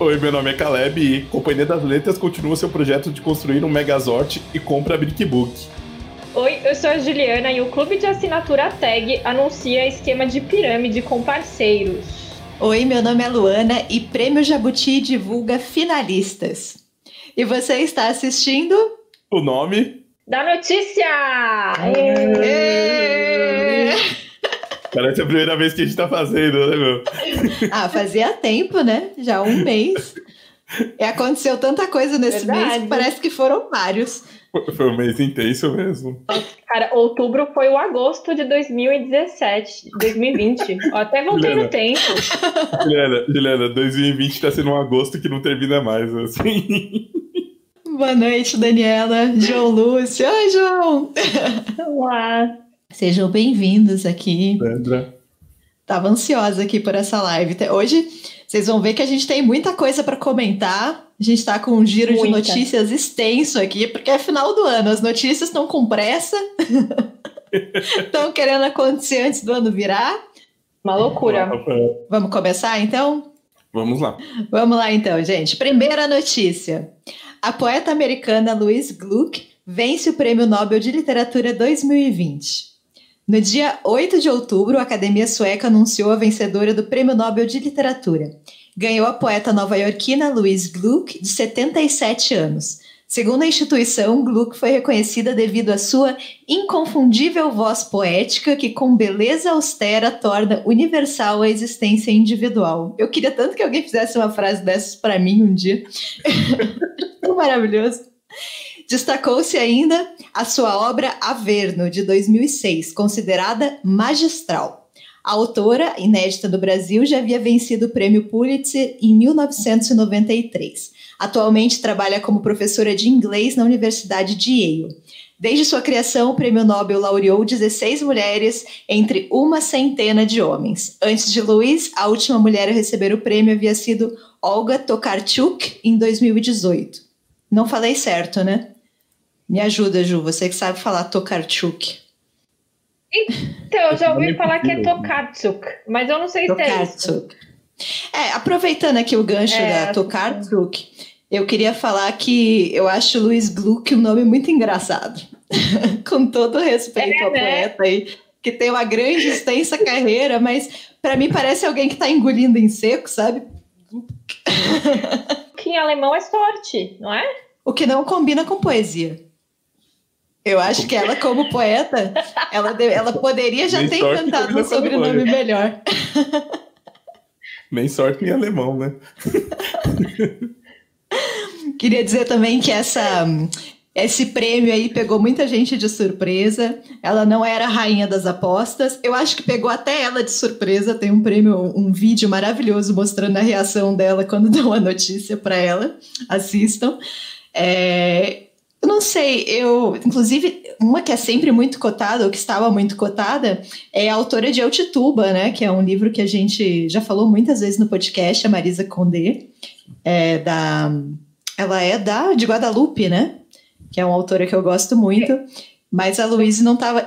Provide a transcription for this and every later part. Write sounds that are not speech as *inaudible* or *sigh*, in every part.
Oi, meu nome é Caleb e Companhia das Letras continua seu projeto de construir um Megazord e compra a Brickbook. Oi, eu sou a Juliana e o clube de assinatura Tag anuncia esquema de pirâmide com parceiros. Oi, meu nome é Luana e Prêmio Jabuti divulga finalistas. E você está assistindo? O nome? Da notícia! Êêêê! Parece a primeira vez que a gente tá fazendo, né, meu? *laughs* Ah, fazia tempo, né? Já um mês. E aconteceu tanta coisa nesse Verdade. mês que parece que foram vários. Foi um mês intenso mesmo. Cara, outubro foi o agosto de 2017, 2020. Eu até voltei no Juliana. tempo. Juliana, Juliana, 2020 tá sendo um agosto que não termina mais, assim. Boa noite, Daniela, João Lúcio. Oi, João! Olá. Sejam bem-vindos aqui. Sandra. Tava ansiosa aqui por essa live. Hoje vocês vão ver que a gente tem muita coisa para comentar. A gente tá com um giro de Muita. notícias extenso aqui, porque é final do ano. As notícias estão com pressa. *laughs* Estão querendo acontecer antes do ano virar. Uma loucura. Vamos começar então? Vamos lá. Vamos lá então, gente. Primeira notícia. A poeta americana Louise Gluck vence o Prêmio Nobel de Literatura 2020. No dia 8 de outubro, a Academia Sueca anunciou a vencedora do Prêmio Nobel de Literatura. Ganhou a poeta nova-iorquina Louise Gluck, de 77 anos. Segundo a instituição, Gluck foi reconhecida devido à sua inconfundível voz poética que, com beleza austera, torna universal a existência individual. Eu queria tanto que alguém fizesse uma frase dessas para mim um dia. *laughs* Maravilhoso. Destacou-se ainda a sua obra Averno, de 2006, considerada magistral. A autora, inédita do Brasil, já havia vencido o prêmio Pulitzer em 1993. Atualmente trabalha como professora de inglês na Universidade de Yale. Desde sua criação, o prêmio Nobel laureou 16 mulheres entre uma centena de homens. Antes de Louise, a última mulher a receber o prêmio havia sido Olga Tokarczuk, em 2018. Não falei certo, né? Me ajuda, Ju, você que sabe falar Tokarczuk. Então, eu já ouvi falar que é Tokatsuk, mas eu não sei se é isso. Tokarczuk. É, aproveitando aqui o gancho É, da Tokarczuk, eu queria falar que eu acho Luiz Gluck um nome muito engraçado. *laughs* Com todo respeito É, ao né? poeta aí, que tem uma grande, extensa carreira, mas para mim parece alguém que tá engolindo em seco, sabe? Que em alemão é sorte, não é? O que não combina com poesia. Eu acho que ela, como poeta, ela, ela poderia já Nem ter inventado um sobrenome melhor. Nem sorte em alemão, né? Queria dizer também que essa, esse prêmio aí pegou muita gente de surpresa. Ela não era a rainha das apostas. Eu acho que pegou até ela de surpresa. Tem um prêmio, um vídeo maravilhoso mostrando a reação dela quando *laughs* dão a notícia para ela. Assistam. É, eu não sei, eu. Inclusive, uma que é sempre muito cotada, ou que estava muito cotada, é a autora de Altituba, né? Que é um livro que a gente já falou muitas vezes no podcast, a Marisa Condé, é, da. Ela é da de Guadalupe, né? Que é uma autora que eu gosto muito. Mas a Luísa não estava.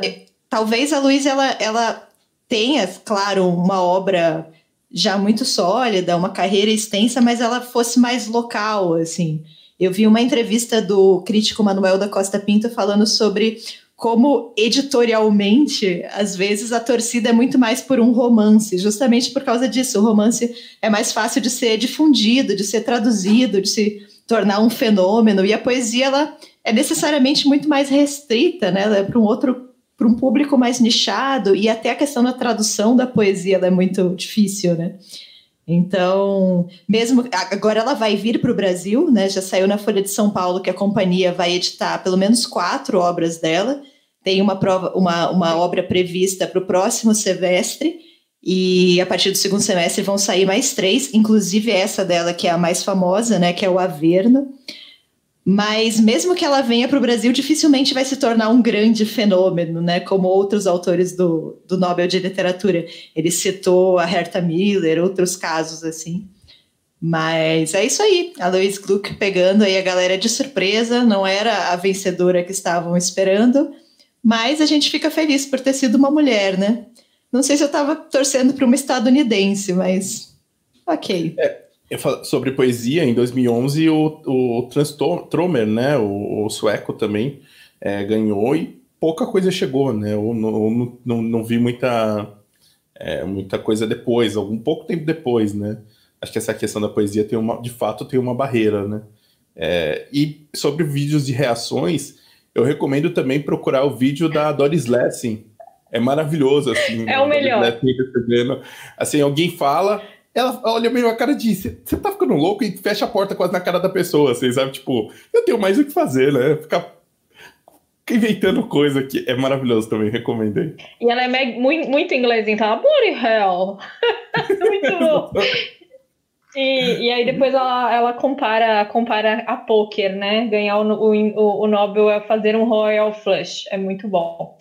Talvez a Luísa ela, ela tenha, claro, uma obra já muito sólida, uma carreira extensa, mas ela fosse mais local, assim. Eu vi uma entrevista do crítico Manuel da Costa Pinto falando sobre como editorialmente, às vezes, a torcida é muito mais por um romance, justamente por causa disso. O romance é mais fácil de ser difundido, de ser traduzido, de se tornar um fenômeno, e a poesia ela é necessariamente muito mais restrita, né? Ela é para um outro para um público mais nichado e até a questão da tradução da poesia é muito difícil, né? Então, mesmo agora ela vai vir para o Brasil, né? Já saiu na Folha de São Paulo que a companhia vai editar pelo menos quatro obras dela. Tem uma prova, uma, uma obra prevista para o próximo semestre e a partir do segundo semestre vão sair mais três, inclusive essa dela que é a mais famosa, né? Que é o Averno. Mas mesmo que ela venha para o Brasil, dificilmente vai se tornar um grande fenômeno, né? Como outros autores do, do Nobel de Literatura. Ele citou a Herta Miller, outros casos assim. Mas é isso aí. A Louise Gluck pegando aí a galera de surpresa. Não era a vencedora que estavam esperando. Mas a gente fica feliz por ter sido uma mulher, né? Não sei se eu estava torcendo para uma estadunidense, mas ok. Sobre poesia, em 2011, o, o Transtromer, né, o, o, sueco também, é, ganhou e pouca coisa chegou, né? Eu não, não, não vi muita, é, muita coisa depois, algum pouco tempo depois, né? Acho que essa questão da poesia tem uma, de fato tem uma barreira, né? É, e sobre vídeos de reações, eu recomendo também procurar o vídeo da Doris Lessing. É maravilhoso, assim. É o melhor. Assim, alguém fala, ela olha meio a cara de você tá ficando louco e fecha a porta quase na cara da pessoa, assim, sabe? Tipo, eu tenho mais o que fazer, né? Ficar inventando coisa aqui. É maravilhoso também, recomendei. E ela é muito, muito inglês, então, bloody *laughs* hell. muito bom. *laughs* E, e aí depois ela, ela compara, compara a poker, né? Ganhar o, o, o Nobel é fazer um Royal Flush. É muito bom.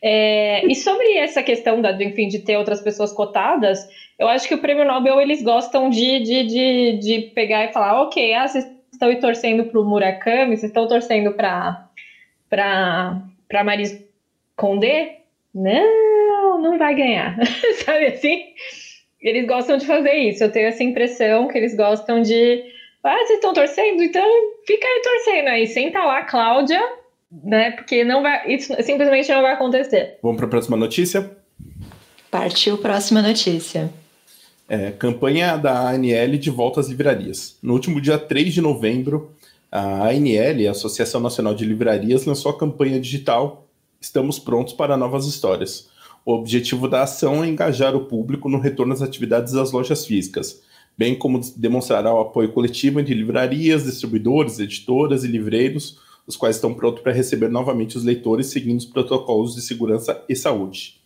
É, e sobre essa questão da, enfim, de ter outras pessoas cotadas, eu acho que o prêmio Nobel eles gostam de, de, de, de pegar e falar, ok, ah, vocês estão torcendo para o Murakami, vocês estão torcendo para para Maris Condé? Não, não vai ganhar. *laughs* Sabe assim? Eles gostam de fazer isso. Eu tenho essa impressão que eles gostam de. Ah, vocês estão torcendo? Então fica aí torcendo aí. Senta lá, Cláudia, né? Porque não vai. Isso simplesmente não vai acontecer. Vamos para a próxima notícia? Partiu próxima notícia. É, campanha da ANL de volta às livrarias. No último dia 3 de novembro, a ANL, a Associação Nacional de Livrarias, lançou a campanha digital Estamos Prontos para Novas Histórias. O objetivo da ação é engajar o público no retorno às atividades das lojas físicas, bem como demonstrar o apoio coletivo entre livrarias, distribuidores, editoras e livreiros, os quais estão prontos para receber novamente os leitores seguindo os protocolos de segurança e saúde.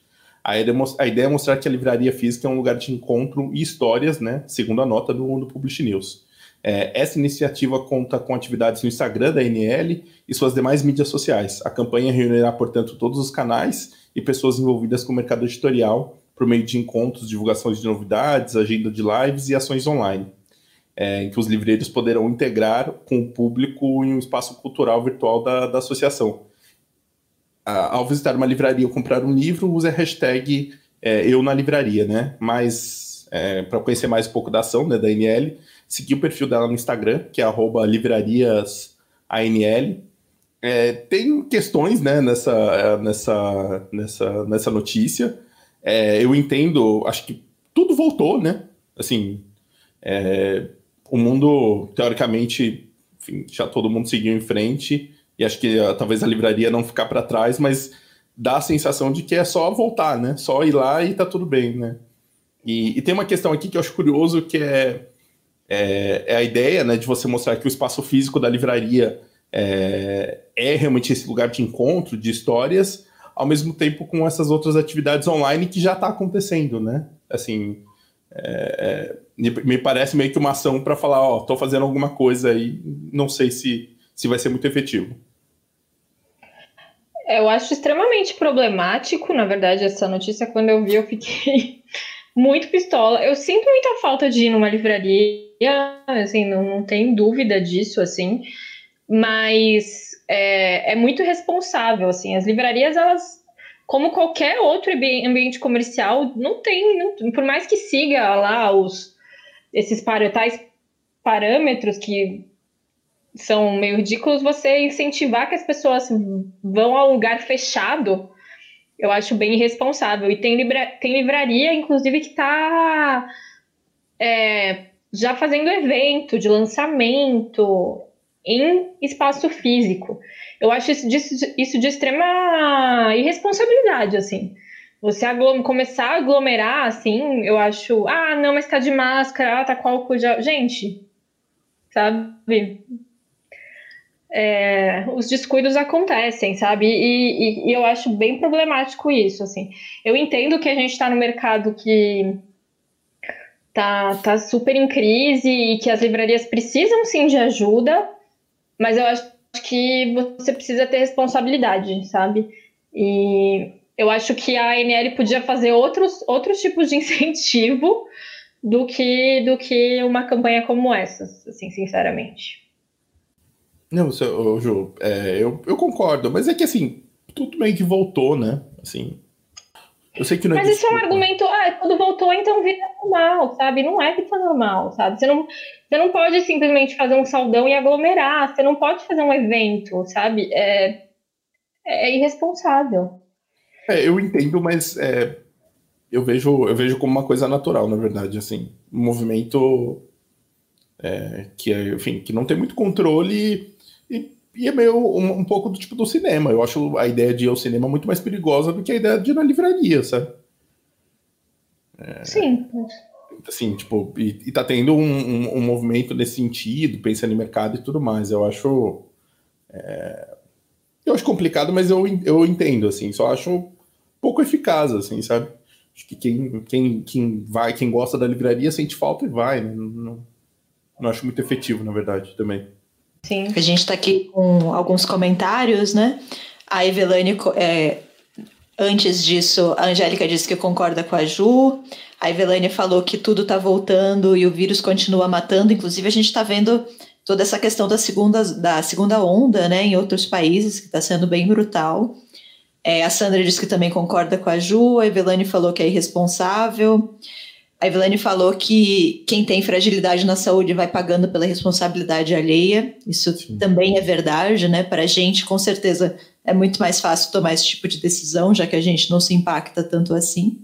A ideia é mostrar que a livraria física é um lugar de encontro e histórias, né, segundo a nota do, do Publish News. É, essa iniciativa conta com atividades no Instagram da NL e suas demais mídias sociais. A campanha reunirá, portanto, todos os canais e pessoas envolvidas com o mercado editorial por meio de encontros, divulgações de novidades, agenda de lives e ações online, é, em que os livreiros poderão integrar com o público em um espaço cultural virtual da, da associação. ao visitar uma livraria ou comprar um livro, use a hashtag é, eu na livraria, né? Mas é, para conhecer mais um pouco da ação né, da NL, seguir o perfil dela no Instagram, que é livrariasanl. É, tem questões né, nessa, nessa, nessa, nessa notícia. É, eu entendo, acho que tudo voltou, né? Assim, é, o mundo, teoricamente, enfim, já todo mundo seguiu em frente, e acho que uh, talvez a livraria não ficar para trás, mas dá a sensação de que é só voltar, né? Só ir lá e tá tudo bem, né? E, e tem uma questão aqui que eu acho curioso, que é é, é, a ideia né, de você mostrar que o espaço físico da livraria é, é, realmente esse lugar de encontro, de histórias, ao mesmo tempo com essas outras atividades online que já está acontecendo, né? Assim, é, é me parece meio que uma ação para falar, ó, estou fazendo alguma coisa aí, não sei se, se vai ser muito efetivo. Eu acho extremamente problemático, na verdade, essa notícia. Quando eu vi, eu fiquei *laughs* muito pistola. Eu sinto muita falta de ir numa livraria assim, não, não tem dúvida disso, assim, mas é, é muito responsável, assim, as livrarias, elas como qualquer outro ambiente comercial, não tem, não, por mais que siga lá os esses tais parâmetros que são meio ridículos, você incentivar que as pessoas vão ao lugar fechado, eu acho bem irresponsável. E tem, livra, tem livraria, inclusive, que está é, já fazendo evento de lançamento em espaço físico. Eu acho isso de, isso de extrema irresponsabilidade, assim. Você aglom começar a aglomerar, assim, eu acho, ah, não, mas tá de máscara, ah, tá com álcool. Gente, sabe? É, os descuidos acontecem, sabe? E, e, e, eu acho bem problemático isso, assim. Eu entendo que a gente está no mercado que tá, tá super em crise e que as livrarias precisam sim de ajuda, mas eu acho que você precisa ter responsabilidade, sabe? E eu acho que a ANL podia fazer outros, outros tipos de incentivo do que, do que uma campanha como essa, assim, sinceramente. Não, seu, Ju, é, eu, eu concordo, mas é que assim, tudo meio que voltou, né? Assim, Eu sei que não é Mas isso é um argumento, ah, quando voltou, então vida normal, sabe? Não é vida normal, sabe? Você não, você não pode simplesmente fazer um saldão e aglomerar, você não pode fazer um evento, sabe? É, é irresponsável. É, eu entendo, mas é, eu, vejo, eu vejo como uma coisa natural, na verdade, assim. Um movimento é, que, é, enfim, que não tem muito controle e é meio um, um, pouco do tipo do cinema. Eu acho a ideia de ir ao cinema muito mais perigosa do que a ideia de ir na livraria, sabe? É, Sim. Assim, tipo, e, e tá tendo um, um, um, movimento nesse sentido, pensando em mercado e tudo mais. Eu acho. É, eu acho complicado, mas eu, eu entendo, assim. Só acho pouco eficaz, assim, sabe? Acho que quem, quem, quem vai, quem gosta da livraria sente falta e vai. Né? Não, não, não acho muito efetivo, na verdade, também. Sim. A gente está aqui com alguns comentários, né? A Evelane, é, antes disso, a Angélica disse que concorda com a Ju. A Evelane falou que tudo está voltando e o vírus continua matando. Inclusive, a gente está vendo toda essa questão da segunda, da segunda onda, né, em outros países, que está sendo bem brutal. É, a Sandra disse que também concorda com a Ju. A Evelane falou que é irresponsável. A Evelane falou que quem tem fragilidade na saúde vai pagando pela responsabilidade alheia. Isso Sim. também é verdade, né? Para a gente, com certeza, é muito mais fácil tomar esse tipo de decisão, já que a gente não se impacta tanto assim.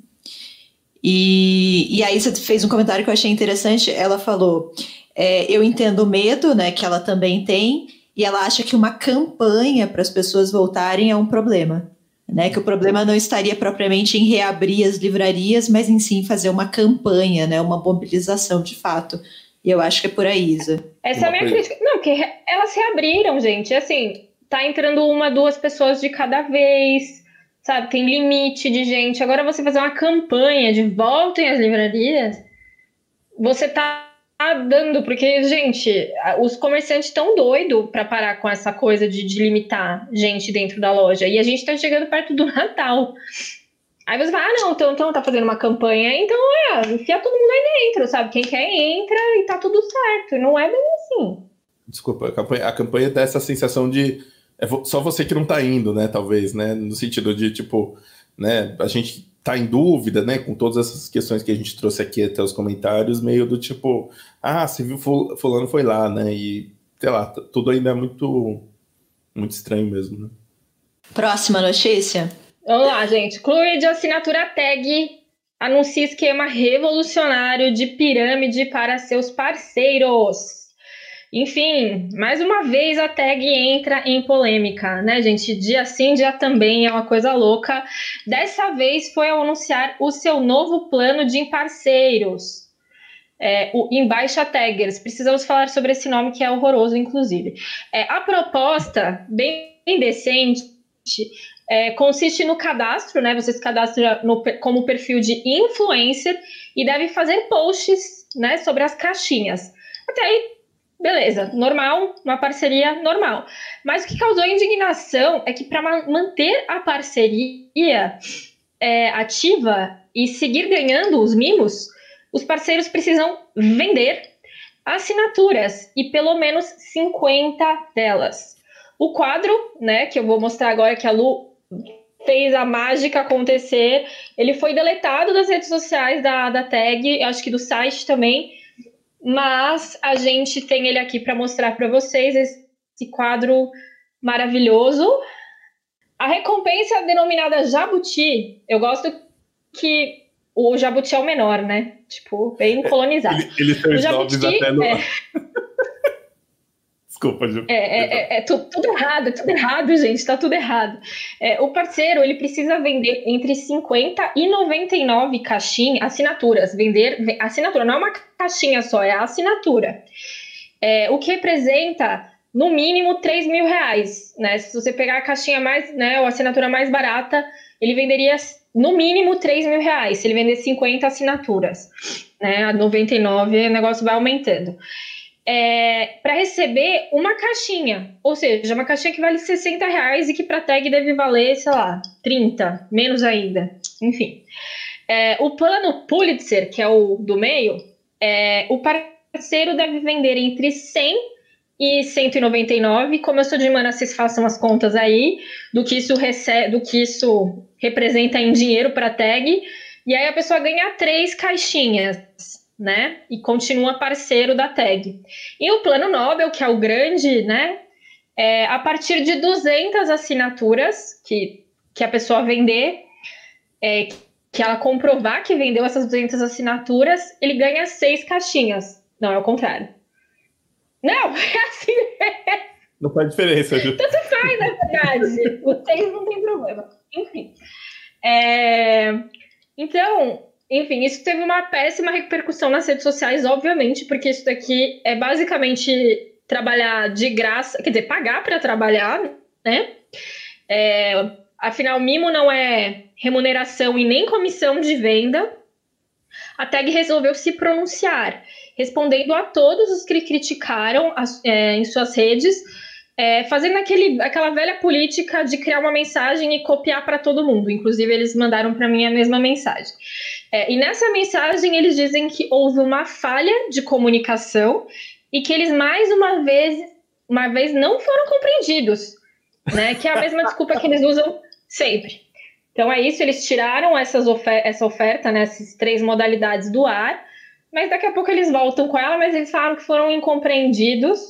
E, e aí você fez um comentário que eu achei interessante. Ela falou: é, eu entendo o medo, né? Que ela também tem, e ela acha que uma campanha para as pessoas voltarem é um problema né? Que o problema não estaria propriamente em reabrir as livrarias, mas em sim fazer uma campanha, né? Uma mobilização de fato. E eu acho que é por aí, Isa. Essa é a minha crítica. Não, porque elas reabriram, gente. Assim, tá entrando uma, duas pessoas de cada vez, sabe? Tem limite de gente. Agora você fazer uma campanha de voltem às livrarias, você tá dando, porque, gente, os comerciantes estão doidos para parar com essa coisa de, de, limitar gente dentro da loja. E a gente está chegando perto do Natal. Aí você fala, ah, não, então, então tá fazendo uma campanha, então é, enfia todo mundo aí dentro, sabe? Quem quer entra e tá tudo certo. Não é bem assim. Desculpa, a campanha, a campanha dá essa sensação de. É só você que não tá indo, né? Talvez, né? No sentido de, tipo, né? A gente tá em dúvida, né, com todas essas questões que a gente trouxe aqui até os comentários, meio do tipo, ah, você viu fulano foi lá, né, e, sei lá, tudo ainda é muito, muito estranho mesmo, né. Próxima notícia. Vamos lá, gente. Clube de assinatura tag anuncia esquema revolucionário de pirâmide para seus parceiros. Enfim, mais uma vez a tag entra em polêmica, né, gente? Dia sim, dia também é uma coisa louca. Dessa vez foi ao anunciar o seu novo plano de parceiros. É, o Embaixa Taggers. Precisamos falar sobre esse nome que é horroroso, inclusive. É, a proposta, bem decente, é, consiste no cadastro, né? Você se cadastra no, como perfil de influencer e deve fazer posts né, sobre as caixinhas. Até aí beleza, normal, uma parceria normal. Mas o que causou indignação é que para manter a parceria é, ativa e seguir ganhando os mimos, os parceiros precisam vender assinaturas e pelo menos 50 delas. O quadro, né, que eu vou mostrar agora que a Lu fez a mágica acontecer, ele foi deletado das redes sociais da, da tag, acho que do site também, mas a gente tem ele aqui para mostrar para vocês esse quadro maravilhoso. A recompensa denominada Jabuti, eu gosto que o Jabuti é o menor, né? Tipo, bem colonizado. Ele, ele tem os nomes até no... É... *laughs* Desculpa, Ju. É, é, é, é tudo, tudo, errado, é tudo errado, gente, tá tudo errado. É, o parceiro, ele precisa vender entre 50 e 99 caixinhas, assinaturas. Vender, assinatura, não é uma caixinha só, é a assinatura. É, o que representa, no mínimo, 3 mil reais, né? Se você pegar a caixinha mais, né, ou a assinatura mais barata, ele venderia no mínimo 3 mil reais, se ele vender 50 assinaturas. Né? A 99, o negócio vai aumentando é, para receber uma caixinha, ou seja, uma caixinha que vale 60 reais e que para tag deve valer, sei lá, 30, menos ainda, enfim. É, o plano Pulitzer, que é o do meio, é, o parceiro deve vender entre 100 e 199. Como eu sou de mana, vocês façam as contas aí do que isso recebe, do que isso representa em dinheiro para tag. E aí a pessoa ganha três caixinhas, né? E continua parceiro da tag. E o plano Nobel, que é o grande, né? É, a partir de 200 assinaturas que, que a pessoa vender, é, que ela comprovar que vendeu essas 200 assinaturas, ele ganha seis caixinhas. Não, é o contrário. Não, *laughs* é assim. Não faz diferença, Ju. Tanto faz, na verdade. o seis não tem problema. Enfim. É... Então, enfim, isso teve uma péssima repercussão nas redes sociais, obviamente, porque isso daqui é basicamente trabalhar de graça, quer dizer, pagar para trabalhar, né? É, afinal, mimo não é remuneração e nem comissão de venda. A tag resolveu se pronunciar, respondendo a todos os que criticaram as, é, em suas redes, é, fazendo aquele, aquela velha política de criar uma mensagem e copiar para todo mundo. Inclusive, eles mandaram para mim a mesma mensagem. É, e nessa mensagem, eles dizem que houve uma falha de comunicação e que eles mais uma vez, uma vez não foram compreendidos, né? Que é a mesma desculpa que eles usam sempre. Então é isso, eles tiraram essas ofer essa oferta, né, essas três modalidades do ar, mas daqui a pouco eles voltam com ela, mas eles falaram que foram incompreendidos,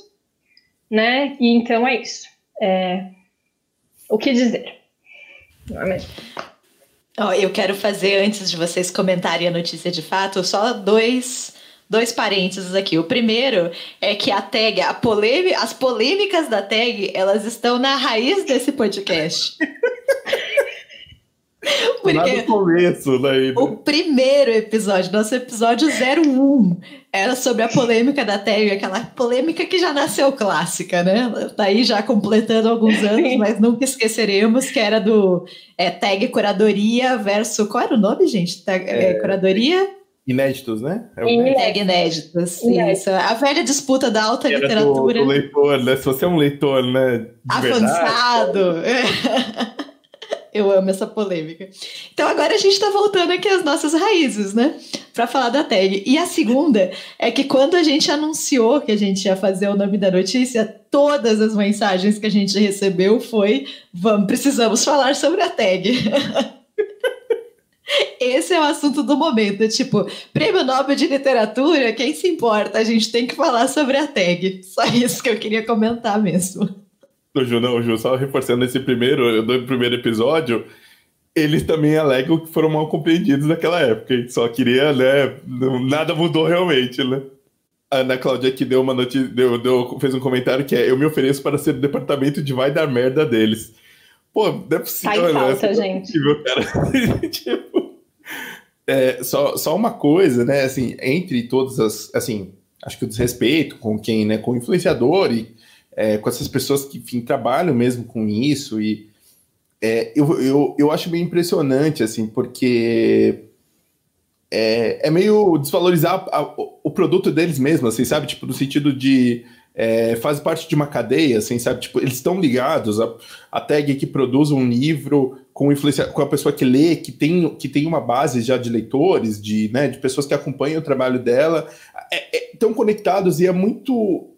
né? E então é isso. É... O que dizer? Mesmo? Oh, eu quero fazer, antes de vocês comentarem a notícia de fato, só dois dois parênteses aqui. O primeiro é que a tag, a polêmica, as polêmicas da tag, elas estão na raiz desse podcast. *laughs* Porque Lá no começo, daí. Né? O primeiro episódio, nosso episódio 01, era sobre a polêmica da tag, aquela polêmica que já nasceu clássica, né? Tá aí já completando alguns anos, mas nunca esqueceremos que era do é, tag curadoria versus. Qual era o nome, gente? Tag, é, é... Curadoria Inéditos, né? É Inéditos, inéditos isso. A velha disputa da alta Era literatura. Do, do, leitor, né? Se você é um leitor, né? Avançado. *laughs* Eu amo essa polêmica. Então agora a gente está voltando aqui às nossas raízes, né? Para falar da tag. E a segunda é que quando a gente anunciou que a gente ia fazer o nome da notícia, todas as mensagens que a gente recebeu foi: vamos, precisamos falar sobre a tag. *laughs* Esse é o assunto do momento. Tipo, prêmio Nobel de Literatura, quem se importa? A gente tem que falar sobre a tag. Só isso que eu queria comentar mesmo. O Ju, não, Ju, só reforçando esse primeiro, do primeiro episódio, eles também alegam que foram mal compreendidos naquela época. Só queria, né? Nada mudou realmente, né? A Ana Cláudia aqui deu uma notícia, deu, deu, fez um comentário que é: Eu me ofereço para ser do departamento de vai dar merda deles. Pô, não é possível, tá em falta, né? gente. É possível, cara. *laughs* tipo, é, só, só uma coisa, né? Assim, entre todas as. Assim, acho que o desrespeito com quem, né? Com o influenciador e é, com essas pessoas que, enfim, trabalham mesmo com isso. E é, eu, eu, eu acho bem impressionante, assim, porque. É, é meio desvalorizar a, a, o produto deles mesmo, assim, sabe? Tipo, no sentido de é, faz parte de uma cadeia, assim, sabe? Tipo, eles estão ligados. A, a tag que produz um livro com influência, com a pessoa que lê, que tem, que tem uma base já de leitores, de, né, de pessoas que acompanham o trabalho dela, estão é, é, conectados e é muito.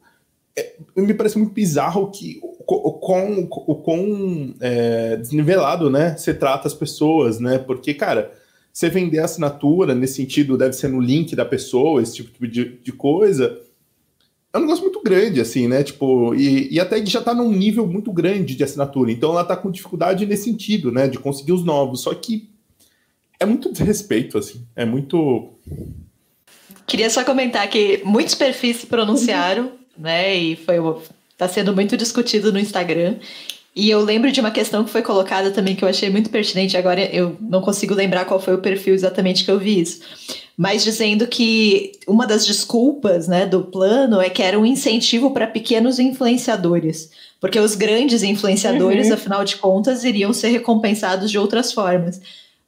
É, me parece muito bizarro que o, quão, o quão é, desnivelado, né? Você trata as pessoas, né? Porque, cara, você vender assinatura nesse sentido deve ser no link da pessoa, esse tipo de, de coisa é um negócio muito grande, assim, né? Tipo, e, e até já tá num nível muito grande de assinatura. Então ela tá com dificuldade nesse sentido, né? De conseguir os novos. Só que é muito desrespeito, assim. É muito. Queria só comentar que muitos perfis se pronunciaram, *laughs* né? E foi tá sendo muito discutido no Instagram. E eu lembro de uma questão que foi colocada também que eu achei muito pertinente. Agora eu não consigo lembrar qual foi o perfil exatamente que eu vi isso mas dizendo que uma das desculpas né, do plano é que era um incentivo para pequenos influenciadores, porque os grandes influenciadores, uhum. afinal de contas, iriam ser recompensados de outras formas.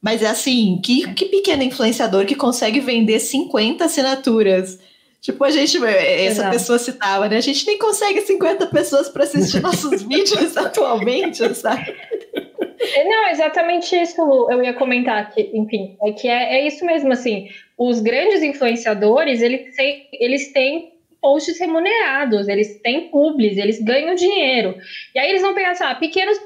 Mas é assim, que, que pequeno influenciador que consegue vender 50 assinaturas? Tipo, a gente, essa Exato. pessoa citava, né? A gente nem consegue 50 pessoas para assistir nossos *laughs* vídeos atualmente, sabe? É, não, exatamente isso eu ia comentar, que, enfim, é que é, é isso mesmo, assim, os grandes influenciadores, eles têm, eles têm posts remunerados, eles têm publis, eles ganham dinheiro. E aí eles vão pegar, sabe, pequenos,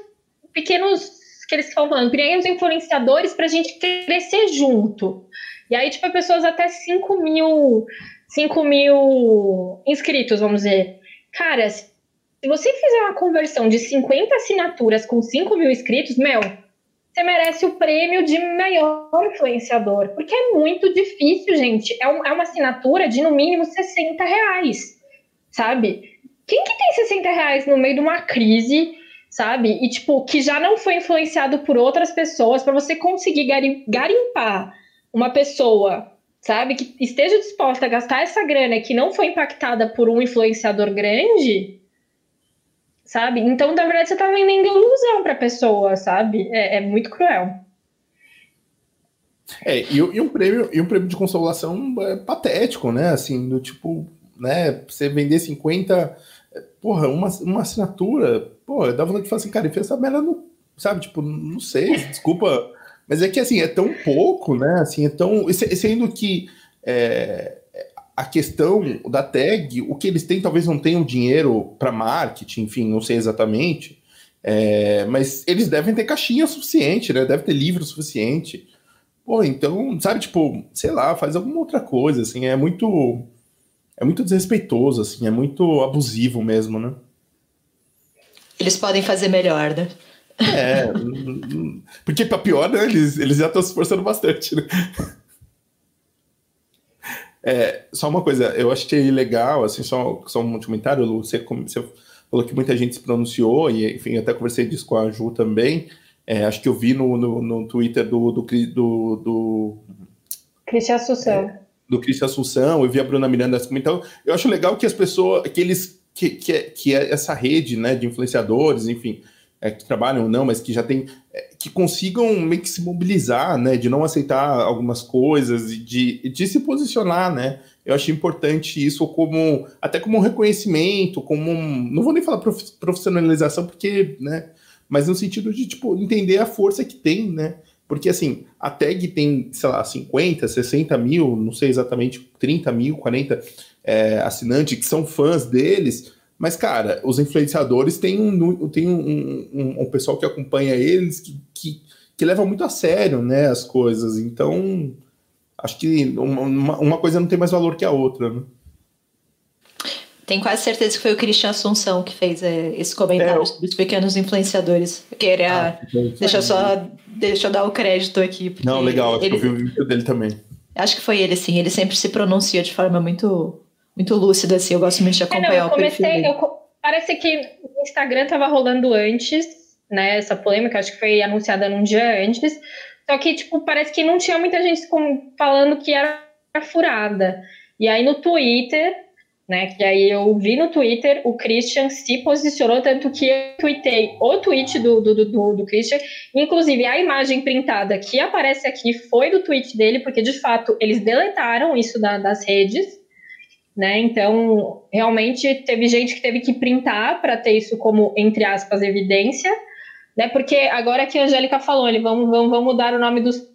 pequenos que eles estão falando, pequenos influenciadores para a gente crescer junto. E aí, tipo, pessoas até 5 mil, 5 mil inscritos, vamos dizer. Cara, se você fizer uma conversão de 50 assinaturas com 5 mil inscritos, meu, você merece o prêmio de maior influenciador. Porque é muito difícil, gente. É, um, é uma assinatura de no mínimo 60 reais, sabe? Quem que tem 60 reais no meio de uma crise, sabe? E, tipo, que já não foi influenciado por outras pessoas, para você conseguir garimpar uma pessoa, sabe, que esteja disposta a gastar essa grana que não foi impactada por um influenciador grande, sabe? Então, na verdade, você tá vendendo ilusão pra pessoa, sabe? É, é muito cruel. É, e, e, um prêmio, e um prêmio de consolação é patético, né? Assim, do tipo, né? Você vender 50. Porra, uma, uma assinatura. Pô, dá vontade de falar assim, cara, e fez essa merda no. Sabe, tipo, não sei, desculpa. Mas é que assim, é tão pouco, né? Assim, é tão. Sendo que é, a questão da tag, o que eles têm, talvez não tenham dinheiro para marketing, enfim, não sei exatamente. É, mas eles devem ter caixinha suficiente, né? Deve ter livro suficiente. Pô, então, sabe, tipo, sei lá, faz alguma outra coisa, assim, é muito. É muito desrespeitoso, assim, é muito abusivo mesmo, né? Eles podem fazer melhor, né? É, porque pra pior, né, eles, eles já estão se esforçando bastante, né? É, só uma coisa, eu achei legal, assim, só, só um comentário, Lu, você, você falou que muita gente se pronunciou, e enfim, até conversei disso com a Ju também, é, acho que eu vi no, no, no Twitter do, do, do, do Cristian Assunção. É, do Cristian Assunção, eu vi a Bruna Miranda comentando, eu acho legal que as pessoas, que eles, que, que, que é essa rede, né, de influenciadores, enfim, é, que trabalham ou não, mas que já tem. É, que consigam meio que se mobilizar, né? De não aceitar algumas coisas e de, de se posicionar, né? Eu acho importante isso como. até como um reconhecimento, como um. Não vou nem falar profissionalização, porque, né? Mas no sentido de, tipo, entender a força que tem, né? Porque, assim, a tag tem, sei lá, 50, 60 mil, não sei exatamente, 30 mil, 40 é, assinantes que são fãs deles mas, cara, os influenciadores têm um, têm um, um, um pessoal que acompanha eles que, que, que, leva muito a sério né, as coisas. Então, acho que uma, uma coisa não tem mais valor que a outra. Né? Tenho quase certeza que foi o Cristian Assunção que fez é, esse comentário é, sobre os pequenos influenciadores. Queria. Ah, deixa eu só. Deixa eu dar o crédito aqui. Não, legal, acho ele, que eu vi o vídeo dele também. Acho que foi ele, sim. Ele sempre se pronuncia de forma muito muito lúcida, assim. Eu gosto muito de acompanhar é, não, eu comecei, eu, Parece que o Instagram estava rolando antes, né? Essa polêmica, acho que foi anunciada num dia antes. Só que, tipo, parece que não tinha muita gente falando que era furada. E aí no Twitter, né? Que aí eu vi no Twitter, o Christian se posicionou, tanto que eu tuitei o tweet do, do, do, do Christian. Inclusive, a imagem printada que aparece aqui foi do tweet dele, porque de fato eles deletaram isso da, das redes né? Então, realmente teve gente que teve que printar para ter isso como, entre aspas, evidência, né? Porque agora que a Angélica falou, ele vamos, vamos, vamos mudar o nome dos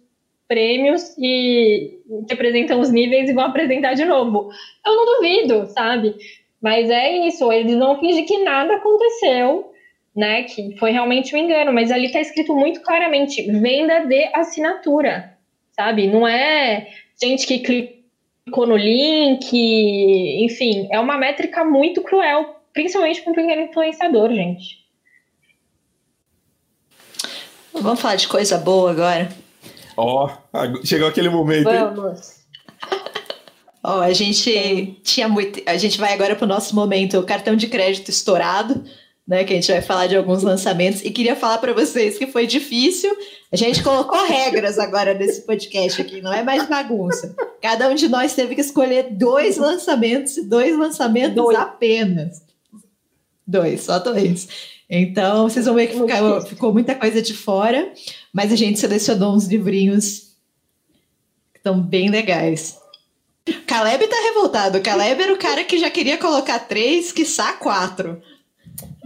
prêmios e que apresentam os níveis e vão apresentar de novo. Eu não duvido, sabe? Mas é isso, eles vão fingir que nada aconteceu, né? Que foi realmente um engano, mas ali está escrito muito claramente: venda de assinatura, sabe? Não é gente que clica clicou no link, enfim, é uma métrica muito cruel, principalmente para um pequeno influenciador, gente. Vamos falar de coisa boa agora? Ó, oh, chegou aquele momento. Vamos. Ó, oh, a gente tinha muito. A gente vai agora para o nosso momento, o cartão de crédito estourado né, que a gente vai falar de alguns lançamentos e queria falar para vocês que foi difícil. A gente colocou regras agora nesse podcast aqui, não é mais bagunça. Cada um de nós teve que escolher dois lançamentos, dois lançamentos dois. apenas. Dois, só dois. Então, vocês vão ver que ficou, ficou muita coisa de fora, mas a gente selecionou uns livrinhos que estão bem legais. Caleb tá revoltado. Caleb era o cara que já queria colocar três, quiçá quatro.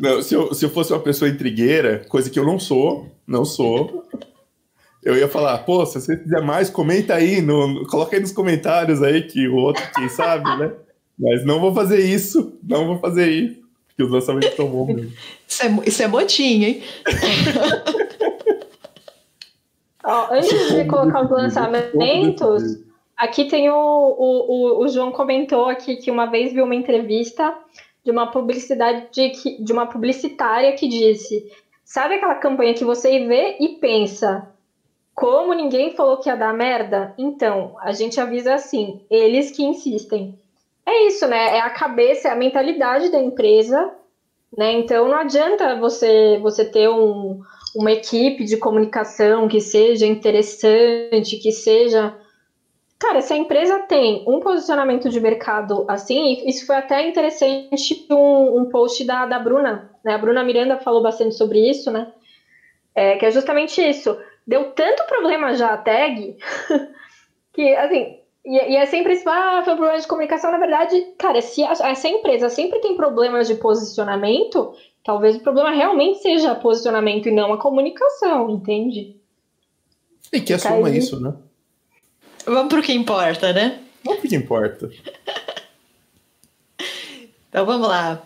Não, se eu, se eu fosse uma pessoa intrigueira, coisa que eu não sou, não sou, eu ia falar, pô, se você quiser mais, comenta aí, no, coloca aí nos comentários aí que o outro, quem sabe, né? Mas não vou fazer isso, não vou fazer isso, porque os lançamentos estão bons mesmo. Isso é, isso é motinho, hein? *laughs* Ó, antes de colocar os lançamentos, aqui tem o, o, o, o João comentou aqui que uma vez viu uma entrevista de uma publicidade de, de uma publicitária que disse: sabe aquela campanha que você vê e pensa, como ninguém falou que ia dar merda? Então, a gente avisa assim, eles que insistem. É isso, né? É a cabeça, é a mentalidade da empresa, né? Então não adianta você você ter um, uma equipe de comunicação que seja interessante, que seja Cara, se a empresa tem um posicionamento de mercado assim, isso foi até interessante um, um post da, da Bruna, né? A Bruna Miranda falou bastante sobre isso, né? É, que é justamente isso. Deu tanto problema já a tag *laughs* que, assim, e, e é sempre isso, ah, foi um problema de comunicação. Na verdade, cara, se a, essa empresa sempre tem problemas de posicionamento, talvez o problema realmente seja posicionamento e não a comunicação, entende? E que assuma isso, né? Vamos pro que importa, né? Vamos pro que importa. então vamos lá.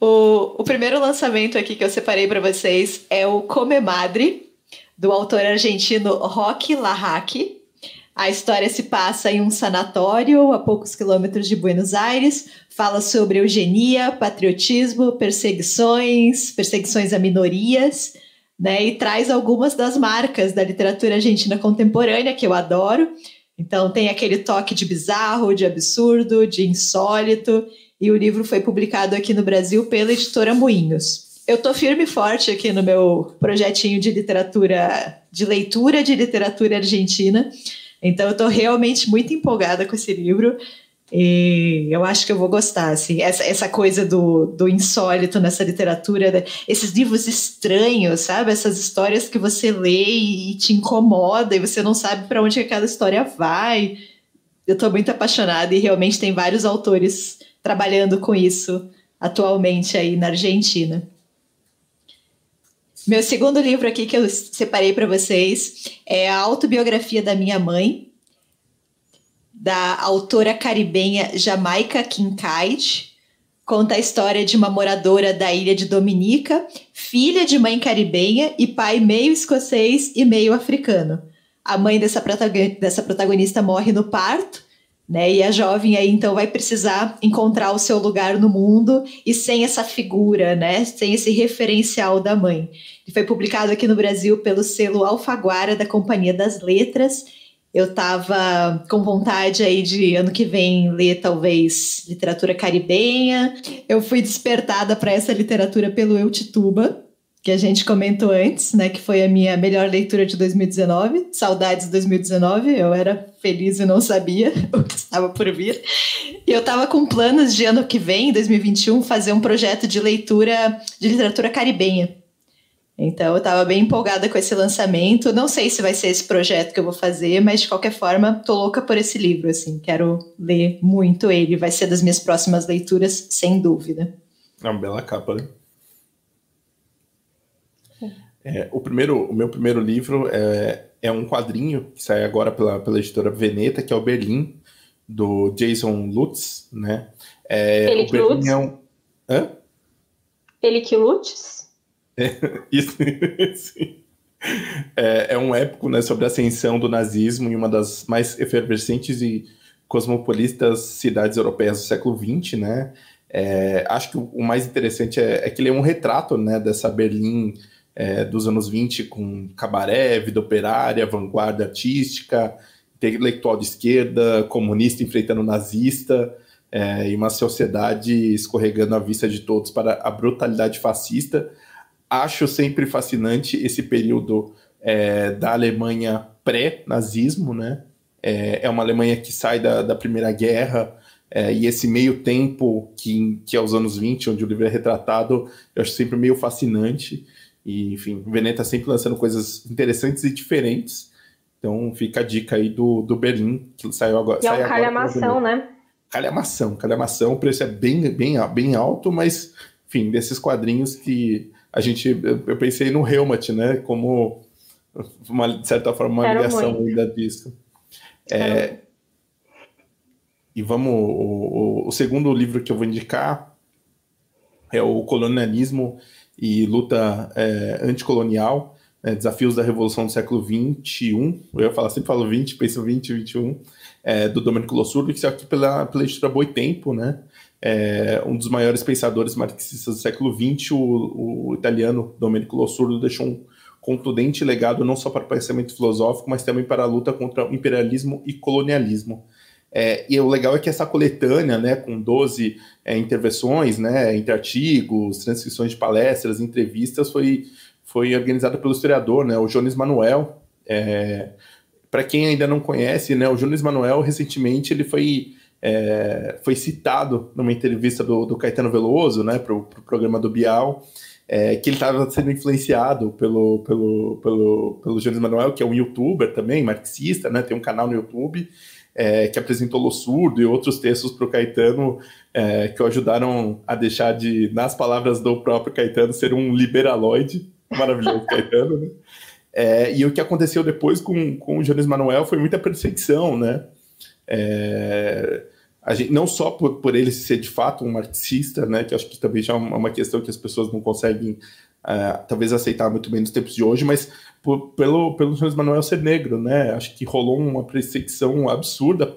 O, o primeiro lançamento aqui que eu separei para vocês é o Come Madre, do autor argentino Roque Larraque. A história se passa em um sanatório a poucos quilômetros de Buenos Aires. Fala sobre eugenia, patriotismo, perseguições, perseguições a minorias né? E traz algumas das marcas da literatura argentina contemporânea que eu adoro. Então tem aquele toque de bizarro, de absurdo, de insólito, e o livro foi publicado aqui no Brasil pela editora Moinhos. Eu tô firme e forte aqui no meu projetinho de literatura, de leitura de literatura argentina. Então eu tô realmente muito empolgada com esse livro. E eu acho que eu vou gostar, assim, essa, essa coisa do, do insólito nessa literatura, esses livros estranhos, sabe? Essas histórias que você lê e te incomoda e você não sabe para onde aquela história vai. Eu estou muito apaixonada e realmente tem vários autores trabalhando com isso atualmente aí na Argentina. Meu segundo livro aqui que eu separei para vocês é a autobiografia da minha mãe, da autora caribenha Jamaica Kincaid. Conta a história de uma moradora da ilha de Dominica, filha de mãe caribenha e pai meio escocês e meio africano. A mãe dessa, dessa protagonista morre no parto, né? E a jovem aí então vai precisar encontrar o seu lugar no mundo e sem essa figura, né? Sem esse referencial da mãe. Foi publicado aqui no Brasil pelo selo Alfaguara da Companhia das Letras eu estava com vontade aí de ano que vem ler talvez literatura caribenha. Eu fui despertada para essa literatura pelo Eutituba, que a gente comentou antes, né, que foi a minha melhor leitura de 2019. Saudades 2019, eu era feliz e não sabia *laughs* o que estava por vir. E eu estava com planos de ano que vem, 2021, fazer um projeto de leitura de literatura caribenha. Então eu estava bem empolgada com esse lançamento. Não sei se vai ser esse projeto que eu vou fazer, mas de qualquer forma, tô louca por esse livro, assim, quero ler muito ele. Vai ser das minhas próximas leituras, sem dúvida. É uma bela capa, né? É, o, primeiro, o meu primeiro livro é, é um quadrinho que sai agora pela, pela editora Veneta, que é o Berlim, do Jason Lutz, né? É, Ele que Lutz? É um... Hã? Ele que Lutz? É, *laughs* isso. É, é, um épico né, sobre a ascensão do nazismo em uma das mais efervescentes e cosmopolitas cidades europeias do século XX, né? É, acho que o mais interessante é, é, que ele é um retrato né, dessa Berlim é, dos anos 20 com cabaré, vida operária, vanguarda artística, intelectual de esquerda, comunista enfrentando nazista, é, e uma sociedade escorregando à vista de todos para a brutalidade fascista, acho sempre fascinante esse período é, da Alemanha pré-nazismo, né? É, é, uma Alemanha que sai da, da Primeira Guerra é, e esse meio tempo que, que é os anos 20, onde o livro é retratado, eu acho sempre meio fascinante. E, enfim, o Veneta tá sempre lançando coisas interessantes e diferentes. Então fica a dica aí do, do Berlim, que saiu agora. E é um calhamação, né? Calhamação, calhamação. O preço é bem, bem, bem alto, mas, enfim, desses quadrinhos que a gente, eu pensei no Helmut, né, como uma, de certa forma uma Quero ligação muito. ainda disso. É, e vamos. O, o, segundo livro que eu vou indicar é o Colonialismo e Luta é, Anticolonial, é, Desafios da Revolução do Século XXI. Eu ia falar, sempre falo 20, penso 20 e 21, é, do Domenico Lossurdo, que saiu aqui pela, pela editora Boitempo, né? É, um dos maiores pensadores marxistas do século XX, o, o italiano Domenico Lossurdo deixou um contundente legado não só para o pensamento filosófico, mas também para a luta contra o imperialismo e colonialismo. É, e o legal é que essa coletânea, né, com 12 é, intervenções, né, entre artigos, transcrições de palestras, entrevistas, foi, foi organizada pelo historiador, né, o Jones Manuel. É, Para quem ainda não conhece, né, o Jones Manuel, recentemente, ele foi, é, foi citado numa entrevista do, do Caetano Veloso, né, para o pro programa do Bial, é, que ele estava sendo influenciado pelo, pelo, pelo, pelo Jones Manuel, que é um youtuber também, marxista, né, tem um canal no YouTube, é, que apresentou Lo Surdo e outros textos para o Caetano é, que o ajudaram a deixar de, nas palavras do próprio Caetano, ser um liberaloide. Maravilhoso *laughs* Caetano, né? É, e o que aconteceu depois com, com o Jones Manuel foi muita perseguição, né? É, gente, não só por, por ele ser de fato um marxista, né? Que acho que também já é uma questão que as pessoas não conseguem uh, talvez aceitar muito bem nos tempos de hoje, mas por, pelo, pelo Jones Manuel ser negro, né? Acho que rolou uma perseguição absurda.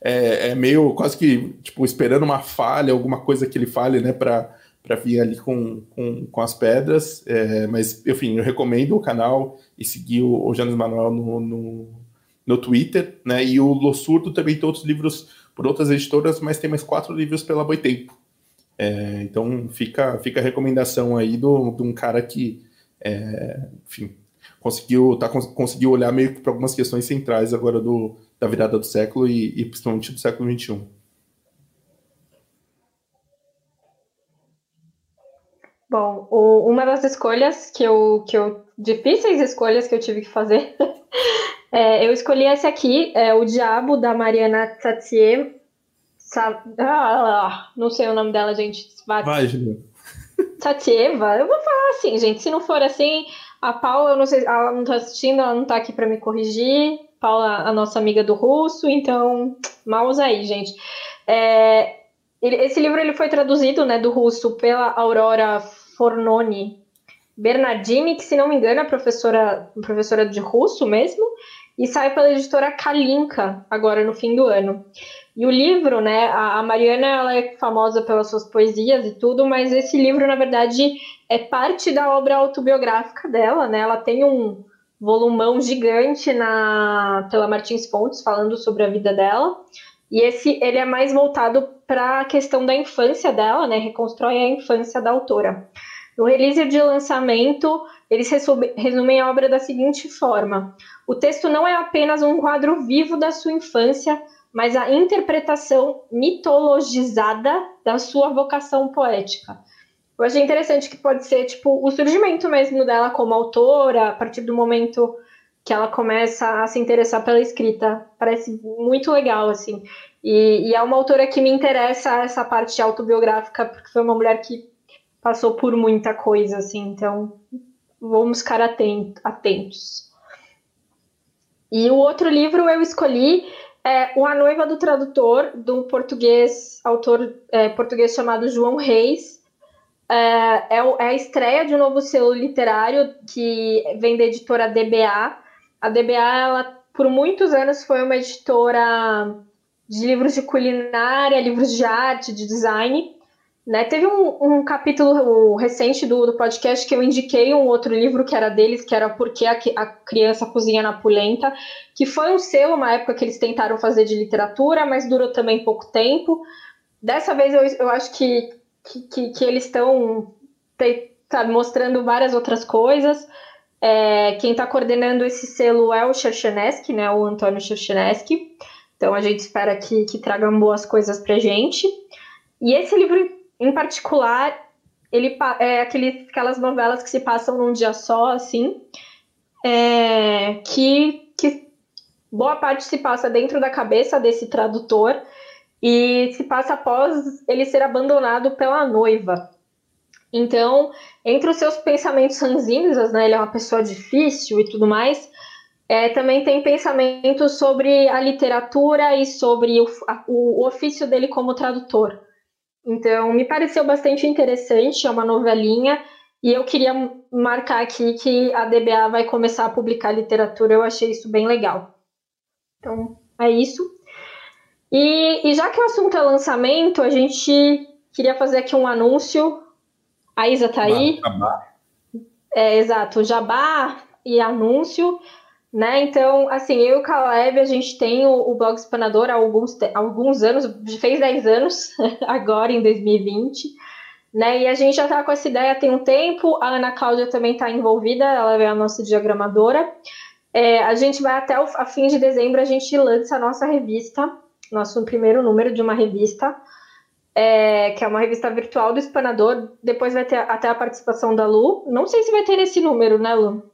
É, é, meio quase que tipo esperando uma falha, alguma coisa que ele fale, né? Para vir ali com, com, com as pedras, é, mas enfim, eu recomendo o canal e seguir o, o Jones Manuel no, no, no, Twitter, né? E o Lo Surdo também tem outros livros por outras editoras, mas tem mais quatro livros pela Boitempo. É, então fica, fica a recomendação aí do, de um cara que, é, enfim, conseguiu, tá, conseguiu olhar meio que para algumas questões centrais agora do, da virada do século e, e principalmente do século XXI. Bom, o, uma das escolhas que eu, que eu. difíceis escolhas que eu tive que fazer. *laughs* é, eu escolhi esse aqui, é O Diabo, da Mariana Tsatsier, ah, não sei o nome dela, gente. Vai. *laughs* Tatieva, eu vou falar assim, gente. Se não for assim, a Paula, eu não sei, ela não tá assistindo, ela não tá aqui para me corrigir. Paula, a nossa amiga do russo, então, mouse aí, gente. É, esse livro ele foi traduzido, né, do russo pela Aurora Fornoni Bernardini, que se não me engano é professora, professora de russo mesmo, e sai pela editora Kalinka agora no fim do ano. E o livro, né, a, Mariana ela é famosa pelas suas poesias e tudo, mas esse livro, na verdade, é parte da obra autobiográfica dela, né? Ela tem um volumão gigante na pela Martins Fontes falando sobre a vida dela. E esse ele é mais voltado para a questão da infância dela, né? Reconstrói a infância da autora. No release de lançamento, eles resumem a obra da seguinte forma: o texto não é apenas um quadro vivo da sua infância, mas a interpretação mitologizada da sua vocação poética. Eu achei interessante que pode ser tipo o surgimento mesmo dela como autora a partir do momento que ela começa a se interessar pela escrita. Parece muito legal assim. E, e é uma autora que me interessa essa parte autobiográfica porque foi uma mulher que passou por muita coisa assim. Então vamos ficar atentos. E o outro livro eu escolhi é o A Noiva do Tradutor, do português, autor é, português chamado João Reis. É, é, é, a estreia de um novo selo literário que vem da editora DBA. A DBA, ela, por muitos anos, foi uma editora de livros de culinária, livros de arte, de design. Né? Teve um, um capítulo recente do, do, podcast que eu indiquei um outro livro que era deles, que era Por que a, a Criança Cozinha na Pulenta, que foi um selo, uma época que eles tentaram fazer de literatura, mas durou também pouco tempo. Dessa vez eu, eu acho que, que, que eles estão tá mostrando várias outras coisas. É, quem está coordenando esse selo é o Cherchenesky, né, o Antônio Cherchenesky. Então a gente espera que, que tragam boas coisas para gente. E esse livro em particular, ele é aquele, aquelas novelas que se passam num dia só, assim, é, que, que boa parte se passa dentro da cabeça desse tradutor e se passa após ele ser abandonado pela noiva. Então, entre os seus pensamentos ranzinhos, né, ele é uma pessoa difícil e tudo mais, é, também tem pensamentos sobre a literatura e sobre o, a, o ofício dele como tradutor. Então, me pareceu bastante interessante, é uma novelinha, e eu queria marcar aqui que a DBA vai começar a publicar literatura, eu achei isso bem legal. Então, é isso. E, e já que o assunto é lançamento, a gente queria fazer aqui um anúncio. A Isa tá aí. Jabá. É, exato, jabá e anúncio. Né? Então, assim, eu e o Caleb, a gente tem o, o blog Expanador há alguns, alguns anos, fez 10 anos, *laughs* agora em 2020. Né? E a gente já está com essa ideia tem um tempo. A Ana Cláudia também está envolvida, ela é a nossa diagramadora. É, a gente vai até o, a fim de dezembro, a gente lança a nossa revista, nosso primeiro número de uma revista, é, que é uma revista virtual do Expanador. Depois vai ter até a participação da Lu. Não sei se vai ter nesse número, né, Lu?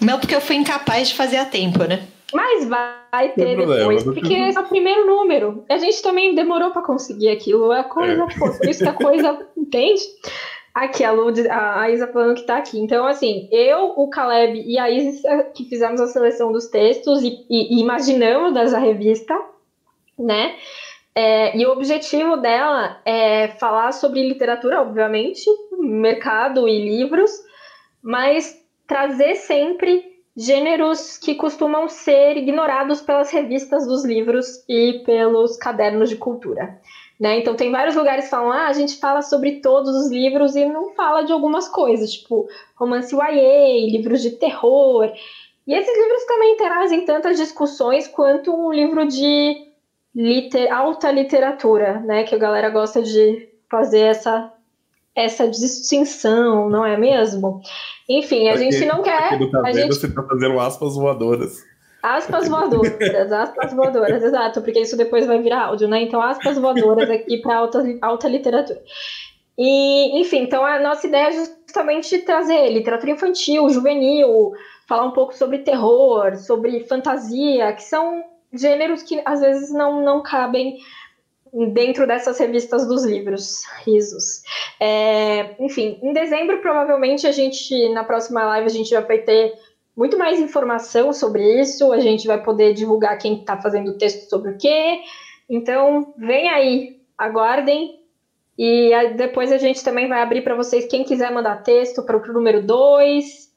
Não, porque eu fui incapaz de fazer a tempo, né? Mas vai ter depois, porque esse é o primeiro número. A gente também demorou para conseguir aquilo. A coisa, é. pô, por isso que a coisa, *laughs* entende? Aqui, a, Lu, a Isa falando que tá aqui. Então, assim, eu, o Caleb e a Isa que fizemos a seleção dos textos e, e, e imaginamos dessa revista, né? É, e o objetivo dela é falar sobre literatura, obviamente, mercado e livros, mas trazer sempre gêneros que costumam ser ignorados pelas revistas dos livros e pelos cadernos de cultura. Né? Então tem vários lugares que falam, ah, a gente fala sobre todos os livros e não fala de algumas coisas, tipo romance YA, livros de terror. E esses livros também trazem tantas discussões quanto um livro de liter alta literatura, né? Que a galera gosta de fazer essa essa distinção, não é mesmo? Enfim, a gente não quer. Tá a gente... Você está fazendo aspas voadoras. Aspas voadoras, aspas voadoras, exato, porque isso depois vai virar áudio, né? Então, aspas voadoras aqui para alta, alta literatura. E, enfim, então a nossa ideia é justamente trazer literatura infantil, juvenil, falar um pouco sobre terror, sobre fantasia, que são gêneros que às vezes não, não cabem dentro dessas revistas dos livros, risos. É, enfim, em dezembro, provavelmente, a gente, na próxima live, a gente vai ter muito mais informação sobre isso, a gente vai poder divulgar quem está fazendo o texto sobre o quê. Então, vem aí, aguardem. E depois a gente também vai abrir para vocês quem quiser mandar texto para o número 2.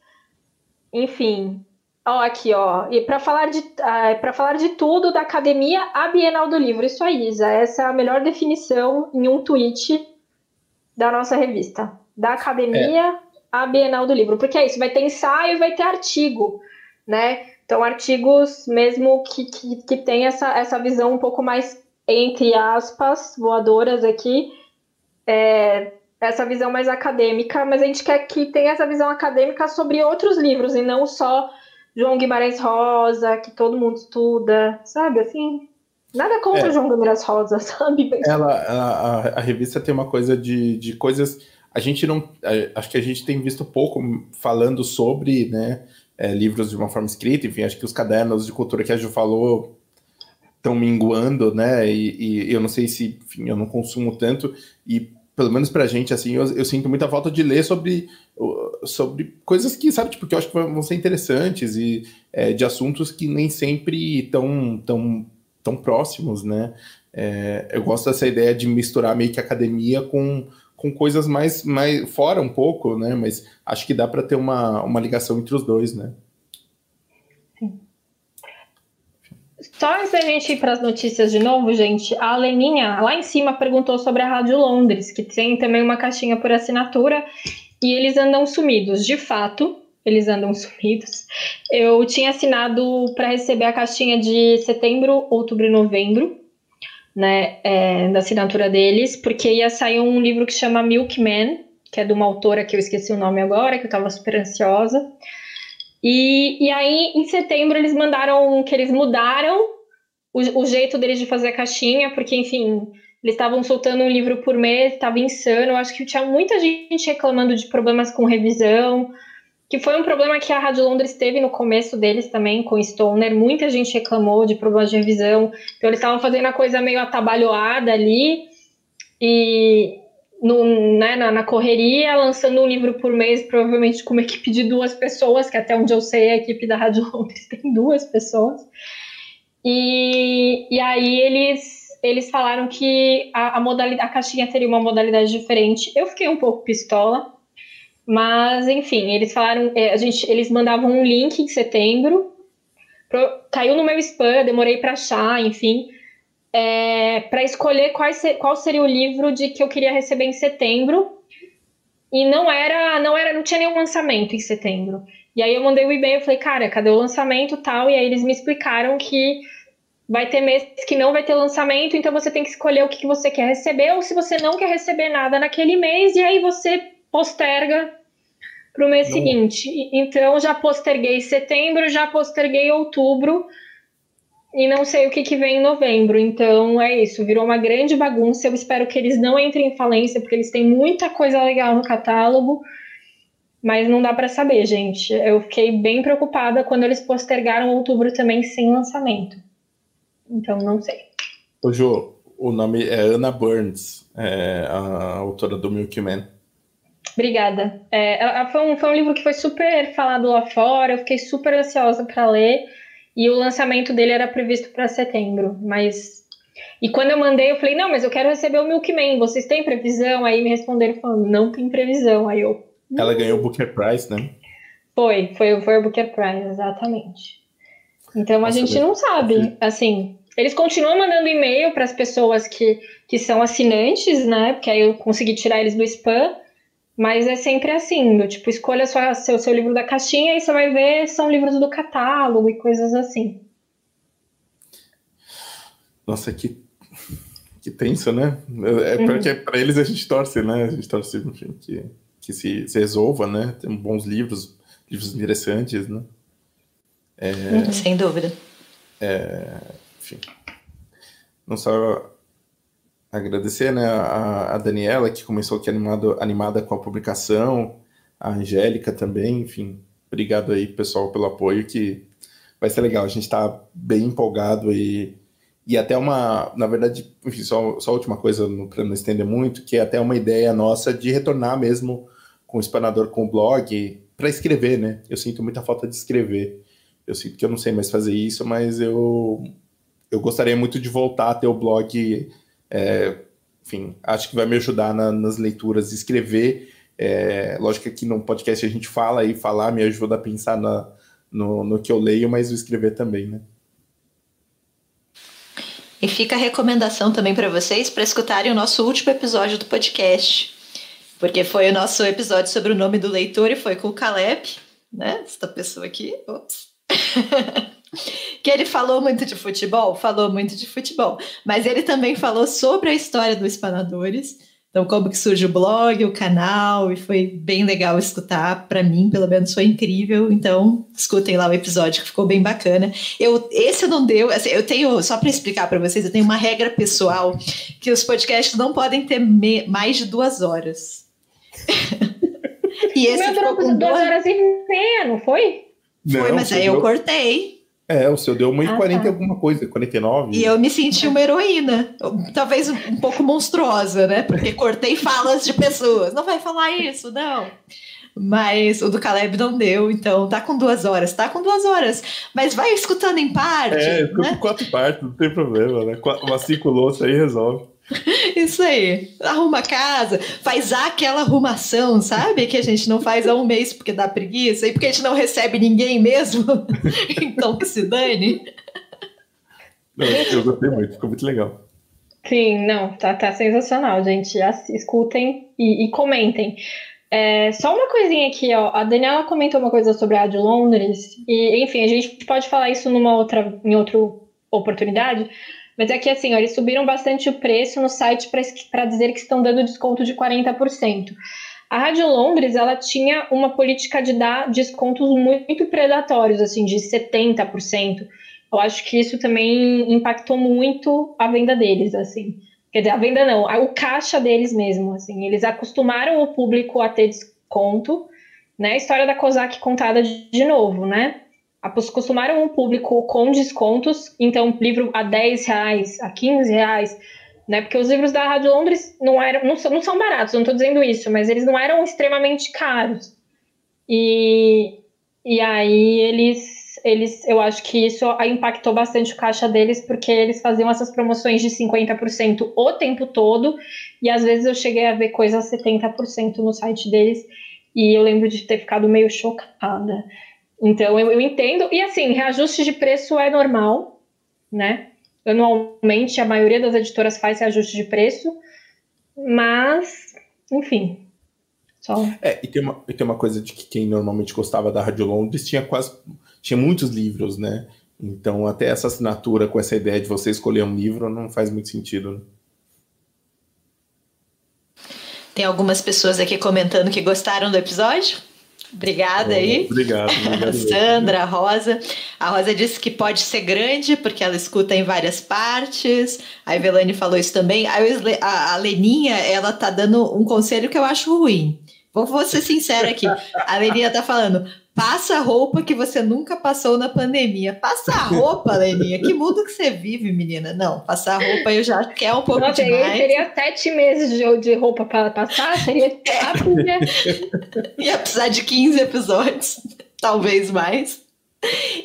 Enfim, Ó, aqui, ó. E para falar de uh, para falar de tudo da academia a Bienal do Livro, isso aí, Isa. Essa é a melhor definição em um tweet da nossa revista. Da academia é. à Bienal do Livro, porque é isso. Vai ter ensaio, e vai ter artigo, né? Então artigos mesmo que que, que tem essa essa visão um pouco mais entre aspas voadoras aqui. É, essa visão mais acadêmica, mas a gente quer que tenha essa visão acadêmica sobre outros livros e não só João Guimarães Rosa, que todo mundo estuda, sabe? Assim, nada contra é. João Guimarães Rosa, *laughs* sabe? Ela, a, a, revista tem uma coisa de, de coisas. A gente não. acho que a gente tem visto pouco falando sobre, né? É, livros de uma forma escrita, enfim, acho que os cadernos de cultura que a Ju falou estão minguando, né? E, e, eu não sei se, enfim, eu não consumo tanto, e pelo menos pra gente, assim, eu, eu, sinto muita falta de ler sobre, sobre coisas que, sabe, tipo, que eu acho que vão ser interessantes e é, de assuntos que nem sempre tão, tão, tão próximos, né? É, eu gosto dessa ideia de misturar meio que academia com, com coisas mais, mais fora um pouco, né? Mas acho que dá para ter uma, uma ligação entre os dois, né? Só antes da gente ir para as notícias de novo, gente, a Leninha lá em cima perguntou sobre a Rádio Londres, que tem também uma caixinha por assinatura e eles andam sumidos. De fato, eles andam *laughs* sumidos. Eu tinha assinado para receber a caixinha de setembro, outubro e novembro, né, é, da assinatura deles, porque ia sair um livro que chama Milkman, que é de uma autora que eu esqueci o nome agora, que eu estava super ansiosa. E, e aí, em setembro, eles mandaram que eles mudaram o, o jeito deles de fazer a caixinha, porque, enfim, eles estavam soltando um livro por mês, estava insano. Acho que tinha muita gente reclamando de problemas com revisão, que foi um problema que a Rádio Londres teve no começo deles também, com Stoner. Muita gente reclamou de problemas de revisão. Então, eles estavam fazendo a coisa meio atabalhoada ali. E, no, né, na, na, correria, lançando um livro por mês, provavelmente com uma equipe de duas pessoas, que até onde eu sei a equipe da Rádio *laughs* Londres tem duas pessoas. E, e aí eles, eles falaram que a, a, modalidade, a caixinha teria uma modalidade diferente. Eu fiquei um pouco pistola, mas enfim, eles falaram, é, a gente, eles mandavam um link em setembro, pro, caiu no meu spam, demorei para achar, enfim é, para escolher qual, qual seria o livro de que eu queria receber em setembro. E não era, não era, não tinha nenhum lançamento em setembro. E aí eu mandei o um e-mail, falei, cara, cadê o lançamento tal? E aí eles me explicaram que vai ter meses que não vai ter lançamento, então você tem que escolher o que você quer receber, ou se você não quer receber nada naquele mês, e aí você posterga para o mês não. seguinte. Então já posterguei setembro, já posterguei outubro, e não sei o que, que vem em novembro. Então é isso, virou uma grande bagunça. Eu espero que eles não entrem em falência, porque eles têm muita coisa legal no catálogo. Mas não dá para saber, gente. Eu fiquei bem preocupada quando eles postergaram outubro também sem lançamento. Então não sei. Ô, Jô, o nome é Anna Burns, é a autora do Milkman. Obrigada. É, foi, um, foi um livro que foi super falado lá fora, eu fiquei super ansiosa para ler. E o lançamento dele era previsto para setembro, mas e quando eu mandei, eu falei: "Não, mas eu quero receber o Milkman, vocês têm previsão?" Aí me responderam falando: "Não tem previsão". Aí eu Ela ganhou o Booker Prize, né? Foi, foi, foi o Booker Prize, exatamente. Então Nossa, a gente não sabe, assim, eles continuam mandando e-mail para as pessoas que, que são assinantes, né? Porque aí eu consegui tirar eles do spam. Mas é sempre assim, do tipo, escolha sua, seu, seu livro da caixinha e você vai ver são livros do catálogo e coisas assim. Nossa, que, que tenso, né? É uhum. porque para eles a gente torce, né? A gente torce enfim, que, que se, se resolva, né? Tem bons livros, livros interessantes, né? É, uhum. Sem dúvida. É, enfim. Não só agradecer né, a, a, Daniela, que começou aqui animado, animada com a publicação, a Angélica também, enfim. Obrigado aí, pessoal, pelo apoio, que vai ser legal. A gente está bem empolgado e, e até uma, na verdade, enfim, só, só última coisa para não estender muito, que é até uma ideia nossa de retornar mesmo com o Espanador, com o blog, para escrever, né? Eu sinto muita falta de escrever. Eu sinto que eu não sei mais fazer isso, mas eu, eu gostaria muito de voltar a ter o blog é, enfim, acho que vai me ajudar na, nas leituras, escrever. É, lógico que no podcast a gente fala e falar me ajuda a pensar na, no, no que eu leio, mas o escrever também, né? E fica a recomendação também para vocês para escutarem o nosso último episódio do podcast, porque foi o nosso episódio sobre o nome do leitor e foi com o Caleb, né? Esta pessoa aqui. Ops. *laughs* que ele falou muito de futebol, falou muito de futebol, mas ele também falou sobre a história do Espanadores. Então, como que surge o blog, o canal, e foi bem legal escutar. Para mim, pelo menos, foi incrível. Então, escutem lá o episódio, que ficou bem bacana. Eu, esse não deu, assim, eu tenho, só para explicar para vocês, eu tenho uma regra pessoal que os podcasts não podem ter me, mais de duas horas. *laughs* e esse Meu ficou com duas horas e meia, não foi? Foi, mas aí eu cortei. É, o seu deu 1,40 ah, tá. alguma coisa, 49. E eu me senti uma heroína. Talvez um pouco monstruosa, né? Porque cortei falas de pessoas. Não vai falar isso, não. Mas o do Caleb não deu, então tá com duas horas, tá com duas horas. Mas vai escutando em parte. É, né? quatro partes, não tem problema, né? Uma cinco louças aí resolve. *laughs* Isso aí. Arruma a casa, faz aquela arrumação, sabe? Que a gente não faz há um mês porque dá preguiça e porque a gente não recebe ninguém mesmo. *laughs* então que se dane. Não, eu gostei muito, ficou muito legal. Sim, não, tá, tá sensacional, gente. Escutem e, e comentem. É, só uma coisinha aqui, ó. A Daniela comentou uma coisa sobre a Rádio Londres, e enfim, a gente pode falar isso numa outra, em outra oportunidade, mas é que assim, ó, eles subiram bastante o preço no site para dizer que estão dando desconto de 40%. A Rádio Londres, ela tinha uma política de dar descontos muito predatórios, assim, de 70%. Eu acho que isso também impactou muito a venda deles, assim. Quer dizer, a venda não, o caixa deles mesmo, assim. Eles acostumaram o público a ter desconto, né? A história da COSAC contada de, novo, né? Acostumaram o público com descontos, então livro a 10 reais, a 15 reais, né? Porque os livros da Rádio Londres não eram, não são, não são baratos, não estou dizendo isso, mas eles não eram extremamente caros. E, e aí eles, eles, eu acho que isso impactou bastante o caixa deles, porque eles faziam essas promoções de 50% o tempo todo, e às vezes eu cheguei a ver coisas 70% no site deles, e eu lembro de ter ficado meio chocada. Então eu, eu entendo, e assim, reajuste de preço é normal, né? Anualmente, a maioria das editoras faz reajuste de preço, mas, enfim. Só... É, e tem, uma, e tem uma coisa de que quem normalmente gostava da Rádio Londres tinha quase. tinha muitos livros, né? Então, até essa assinatura com essa ideia de você escolher um livro não faz muito sentido. Né? Tem algumas pessoas aqui comentando que gostaram do episódio. Obrigada aí. Obrigado. obrigado *laughs* Sandra, a Rosa. A Rosa disse que pode ser grande porque ela escuta em várias partes. A Evelane falou isso também. A, a Leninha, ela tá dando um conselho que eu acho ruim. Vou, vou ser sincera aqui. A Leninha tá falando: Passa a roupa que você nunca passou na pandemia. Passa a roupa, Leninha. Que mundo que você vive, menina? Não, passar a roupa eu já quero um pouco Nossa, demais. Teria sete meses de, de roupa para passar, seria *laughs* rápido, né? Ia precisar de 15 episódios, talvez mais.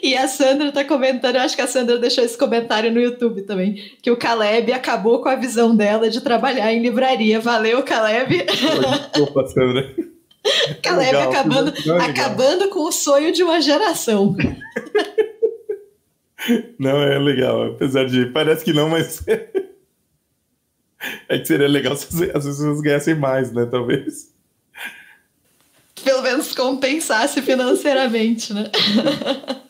E a Sandra tá comentando, eu acho que a Sandra deixou esse comentário no YouTube também, que o Caleb acabou com a visão dela de trabalhar em livraria. Valeu, Caleb. Opa, Sandra. *laughs* Caleb legal, acabando, acabando com o sonho de uma geração. Não, é legal. Apesar de. Parece que não, mas. *laughs* é que seria legal se as pessoas ganhassem mais, né? Talvez. Pelo menos compensasse financeiramente, né?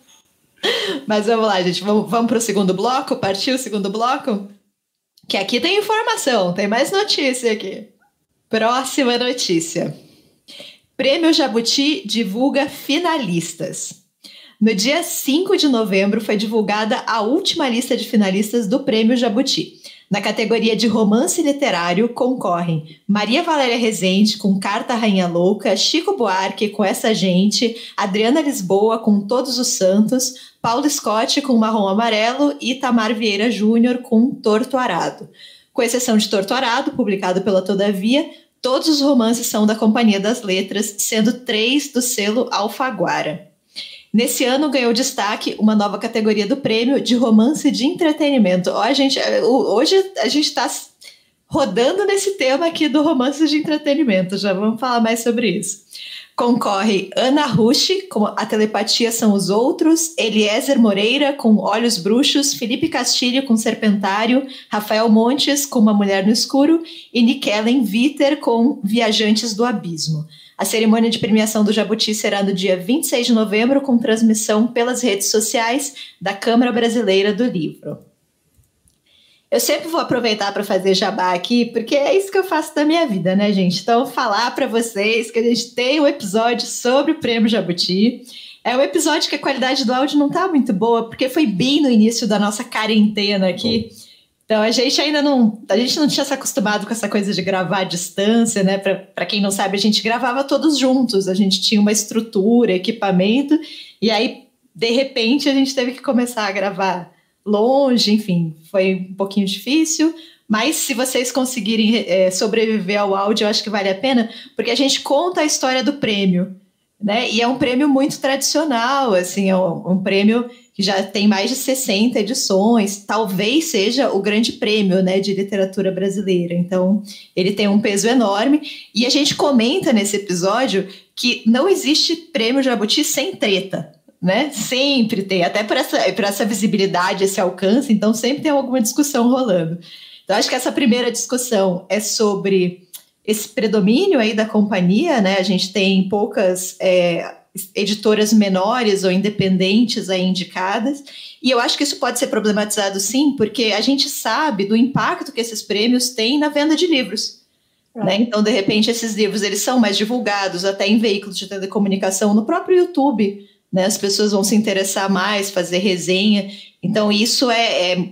*laughs* mas vamos lá, gente. Vamos, vamos para o segundo bloco? Partiu o segundo bloco? Que aqui tem informação, tem mais notícia aqui. Próxima notícia. Prêmio Jabuti divulga finalistas. No dia 5 de novembro foi divulgada a última lista de finalistas do Prêmio Jabuti. Na categoria de romance literário concorrem Maria Valéria Rezende com Carta Rainha Louca, Chico Buarque com Essa Gente, Adriana Lisboa com Todos os Santos, Paulo Scott com Marrom Amarelo e Tamar Vieira Júnior com Torto Arado. Com exceção de Torto Arado, publicado pela Todavia, Todos os romances são da Companhia das Letras, sendo três do selo Alfaguara. Nesse ano ganhou destaque uma nova categoria do prêmio de romance de entretenimento. Ó, a gente, é, hoje a gente está rodando nesse tema aqui do romance de entretenimento. Já vamos falar mais sobre isso. Concorre Ana Rushi, com A Telepatia São os Outros, Eliezer Moreira, com Olhos Bruxos, Felipe Castilho, com Serpentário, Rafael Montes, com Uma Mulher no Escuro, e Nikellen Viter, com Viajantes do Abismo. A cerimônia de premiação do Jabuti será no dia 26 de novembro, com transmissão pelas redes sociais da Câmara Brasileira do Livro. Eu sempre vou aproveitar para fazer jabá aqui, porque é isso que eu faço da minha vida, né, gente? Então, falar para vocês que a gente tem um episódio sobre o Prêmio Jabuti. É um episódio que a qualidade do áudio não tá muito boa, porque foi bem no início da nossa quarentena aqui. Então a gente ainda não, a gente não tinha se acostumado com essa coisa de gravar à distância, né? Para quem não sabe, a gente gravava todos juntos, a gente tinha uma estrutura, equipamento, e aí de repente a gente teve que começar a gravar longe, enfim, foi um pouquinho difícil. Mas se vocês conseguirem é, sobreviver ao áudio, eu acho que vale a pena, porque a gente conta a história do prêmio, né? E é um prêmio muito tradicional, assim, é um, um prêmio que já tem mais de 60 edições, talvez seja o grande prêmio né, de literatura brasileira. Então, ele tem um peso enorme. E a gente comenta nesse episódio que não existe prêmio Jabuti sem treta né? Sempre tem, até por essa, por essa visibilidade, esse alcance, então sempre tem alguma discussão rolando. Então, acho que essa primeira discussão é sobre esse predomínio aí da companhia, né? A gente tem poucas é, editoras menores ou independentes aí indicadas, e eu acho que isso pode ser problematizado sim, porque a gente sabe do impacto que esses prêmios têm na venda de livros. É. Né? Então, de repente, esses livros eles são mais divulgados até em veículos de telecomunicação, no próprio YouTube né? As pessoas vão se interessar mais, fazer resenha. Então, isso é, é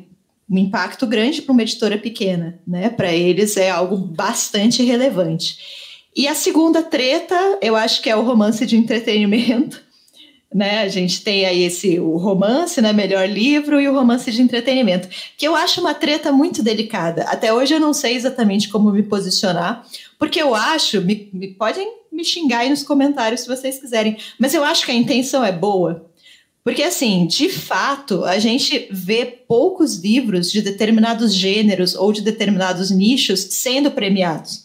um impacto grande para uma editora pequena, né? Para eles é algo bastante relevante. E a segunda treta, eu acho que é o romance de entretenimento. *laughs* né? A gente tem aí esse o romance, né? Melhor livro e o romance de entretenimento, que eu acho uma treta muito delicada. Até hoje eu não sei exatamente como me posicionar, porque eu acho, me, me podem me xingar aí nos comentários se vocês quiserem, mas eu acho que a intenção é boa. Porque, assim, de fato, a gente vê poucos livros de determinados gêneros ou de determinados nichos sendo premiados.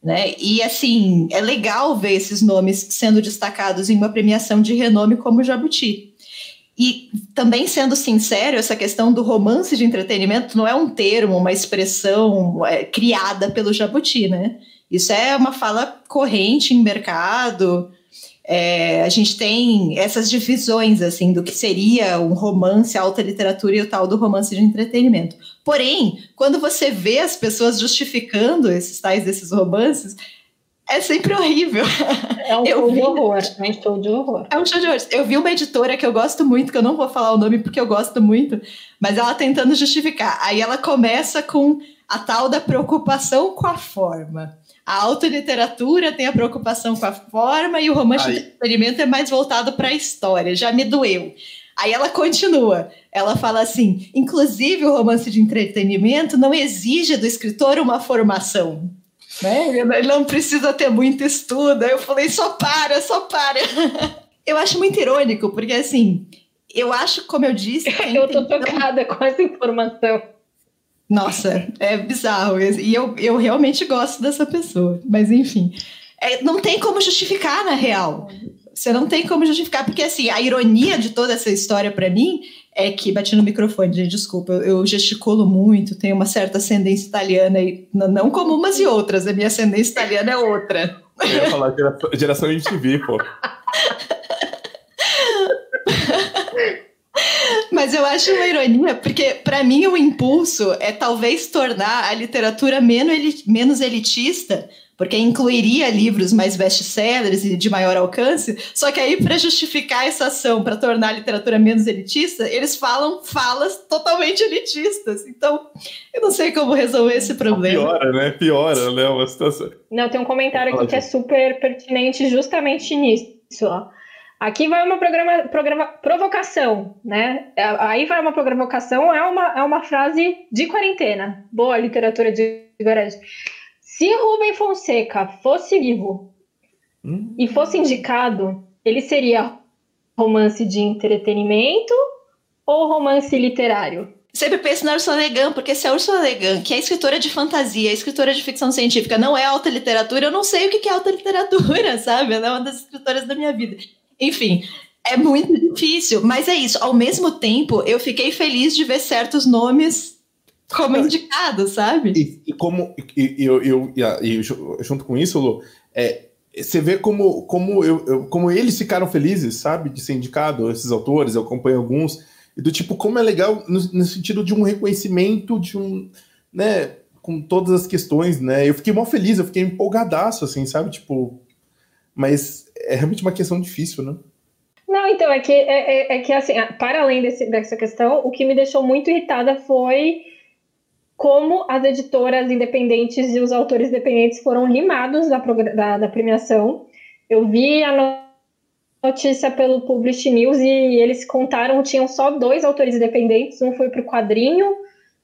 Né? E assim, é legal ver esses nomes sendo destacados em uma premiação de renome como Jabuti. E também sendo sincero, essa questão do romance de entretenimento não é um termo, uma expressão é, criada pelo Jabuti, né? Isso é uma fala corrente em mercado, é, a gente tem essas divisões assim do que seria um romance, alta literatura e o tal do romance de entretenimento. Porém, quando você vê as pessoas justificando esses tais desses romances, é sempre horrível. É um *laughs* show vi... de horror. É um show de horror. É um show de horror. Eu vi uma editora que eu gosto muito, que eu não vou falar o nome porque eu gosto muito, mas ela tentando justificar. Aí ela começa com a tal da preocupação com a forma. A autoliteratura tem a preocupação com a forma e o romance Ai. de entretenimento é mais voltado para a história. Já me doeu. Aí ela continua. Ela fala assim: inclusive o romance de entretenimento não exige do escritor uma formação. Né? Ele não precisa ter muito estudo. Aí eu falei: só para, só para. *laughs* eu acho muito irônico, porque assim, eu acho, como eu disse. *laughs* eu tô tocada com essa informação. Nossa, é bizarro. E eu, eu realmente gosto dessa pessoa. Mas, enfim. É, não tem como justificar, na real. Você não tem como justificar, porque assim, a ironia de toda essa história para mim é que, bati no microfone, gente, desculpa, eu gesticulo muito, tenho uma certa ascendência italiana, e não como umas e outras, a minha ascendência italiana é outra. Eu ia falar geração, geração MTV, pô. *laughs* Mas eu acho uma ironia, porque para mim o impulso é talvez tornar a literatura menos elitista, porque incluiria livros mais best-sellers e de maior alcance. Só que aí, para justificar essa ação, para tornar a literatura menos elitista, eles falam falas totalmente elitistas. Então, eu não sei como resolver esse problema. Piora, né? Piora, né? Uma situação. Não, tem um comentário aqui que é super pertinente justamente nisso. Ó. Aqui vai uma programa, programa, provocação, né? Aí vai uma provocação, é uma, é uma frase de quarentena. Boa literatura de Guarani. Se Rubem Fonseca fosse vivo hum. e fosse indicado, ele seria romance de entretenimento ou romance literário? Sempre penso na Ursula Le Guin, porque se a Ursula Le Guin, que é escritora de fantasia, é escritora de ficção científica, não é alta literatura, eu não sei o que é alta literatura, *laughs* sabe? Ela é uma das escritoras da minha vida. Enfim, é muito difícil, mas é isso. Ao mesmo tempo, eu fiquei feliz de ver certos nomes como indicados, sabe? E, e como e, eu, eu, e, junto com isso, Lu, é, você vê como, como, eu, eu, como eles ficaram felizes, sabe, de ser indicado, esses autores, eu acompanho alguns, e do tipo, como é legal no, no sentido de um reconhecimento, de um, né, com todas as questões, né, eu fiquei mó feliz, eu fiquei empolgadaço, assim, sabe, tipo, mas é realmente uma questão difícil, né? Não, então, é que, é, é, é que assim, para além desse, dessa questão, o que me deixou muito irritada foi como as editoras independentes e os autores independentes foram limados da, da, da premiação. Eu vi a notícia pelo Publish News e eles contaram, tinham só dois autores independentes, um foi para o quadrinho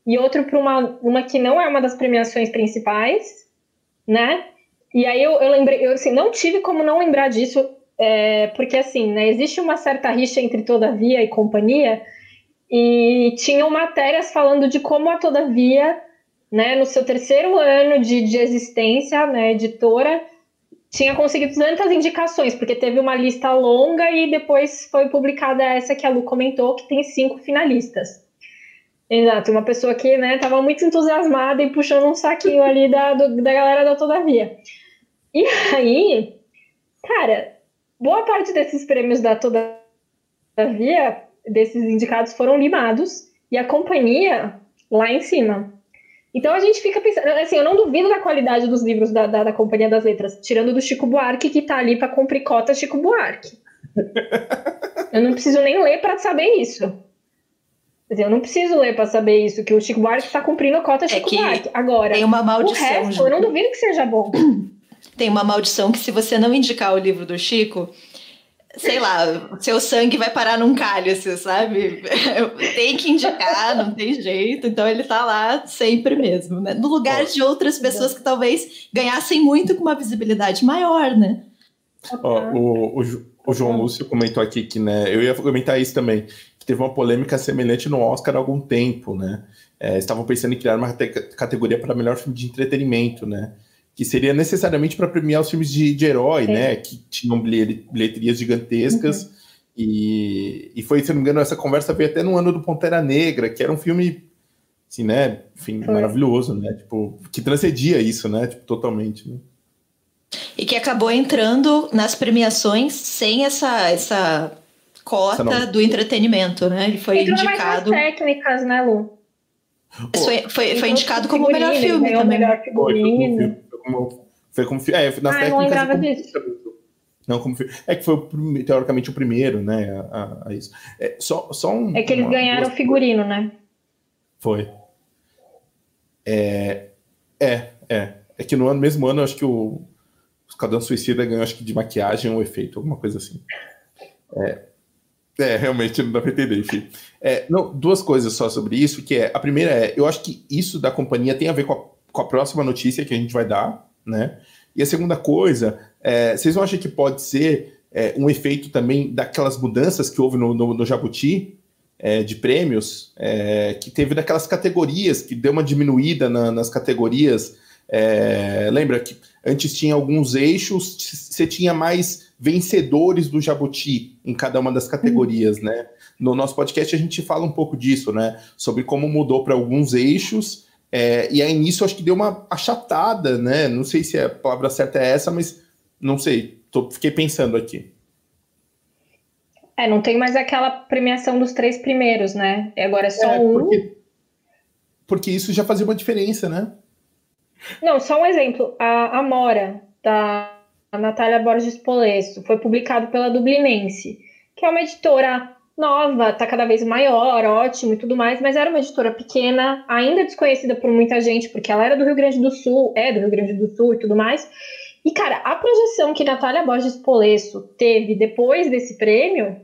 e outro para uma, uma que não é uma das premiações principais, né? E aí eu, eu lembrei, eu assim, não tive como não lembrar disso, é, porque assim, né, existe uma certa rixa entre Todavia e companhia, e tinham matérias falando de como a Todavia, né, no seu terceiro ano de, de existência, né, editora, tinha conseguido tantas indicações, porque teve uma lista longa e depois foi publicada essa que a Lu comentou, que tem cinco finalistas. Exato, uma pessoa que né, estava muito entusiasmada e puxando um saquinho ali da, do, da galera da Todavia. E aí, cara, boa parte desses prêmios da Todavia, desses indicados, foram limados e a companhia lá em cima. Então a gente fica pensando, assim, eu não duvido da qualidade dos livros da, da, da Companhia das Letras, tirando do Chico Buarque, que tá ali para cumprir cota Chico Buarque. *laughs* eu não preciso nem ler para saber isso. Eu não preciso ler para saber isso, que o Chico Buarque está cumprindo a cota é Chico Buarque. Agora, tem uma maldição, o resto, eu não duvido que seja bom. *clears throat* tem uma maldição que se você não indicar o livro do Chico, sei lá, seu sangue vai parar num cálice, sabe? *laughs* Tem que indicar, não tem jeito. Então ele tá lá sempre mesmo, né? No lugar de outras pessoas que talvez ganhassem muito com uma visibilidade maior, né? Ó, o, o, o, João Lúcio comentou aqui que, né, eu ia comentar isso também, que teve uma polêmica semelhante no Oscar há algum tempo, né? É, estavam pensando em criar uma categoria para melhor filme de entretenimento, né? que seria necessariamente para premiar os filmes de, de herói, né? Que tinham bilheterias gigantescas. Uhum. E, e foi, se não me engano, essa conversa veio até no ano do Pantera Negra, que era um filme, assim, né? Enfim, foi. maravilhoso, né? Tipo, que transcendia isso, né? Tipo, totalmente. Né? E que acabou entrando nas premiações sem essa, essa cota do entretenimento, né? Ele foi Entrou indicado. Mais técnicas, né, Lu? Foi, foi, foi indicado como o melhor filme também. Melhor figurino como. Foi como. É, nas ah, técnicas. Não lembrava disso. Não, como é que foi teoricamente o primeiro, né? A, a isso. É, só, só um, é que eles uma, ganharam o figurino, né? Foi. É, é, é. É que no ano, mesmo ano, acho que o Esquadrão Suicida ganhou, acho que de maquiagem ou efeito, alguma coisa assim. É, é realmente não dá pra entender, enfim. É, não, duas coisas só sobre isso, que é, a primeira é, eu acho que isso da companhia tem a ver com a com a próxima notícia que a gente vai dar, né? E a segunda coisa, é, vocês não acham que pode ser é, um efeito também daquelas mudanças que houve no, no, no Jabuti é, de prêmios, é, que teve daquelas categorias, que deu uma diminuída na, nas categorias. É, lembra que antes tinha alguns eixos, você tinha mais vencedores do Jabuti em cada uma das categorias, uhum. né? No nosso podcast a gente fala um pouco disso, né? Sobre como mudou para alguns eixos é, e aí nisso acho que deu uma achatada, né? Não sei se a palavra certa é essa, mas não sei. Tô, fiquei pensando aqui. É, não tem mais aquela premiação dos três primeiros, né? E agora é só é, porque, um. Porque isso já fazia uma diferença, né? Não, só um exemplo. A Amora, da Natália Borges Polesso, foi publicado pela Dublinense, que é uma editora nova, tá cada vez maior, ótimo e tudo mais, mas era uma editora pequena, ainda desconhecida por muita gente, porque ela era do Rio Grande do Sul, é do Rio Grande do Sul e tudo mais. E, cara, a projeção que Natália Borges Polesso teve depois desse prêmio,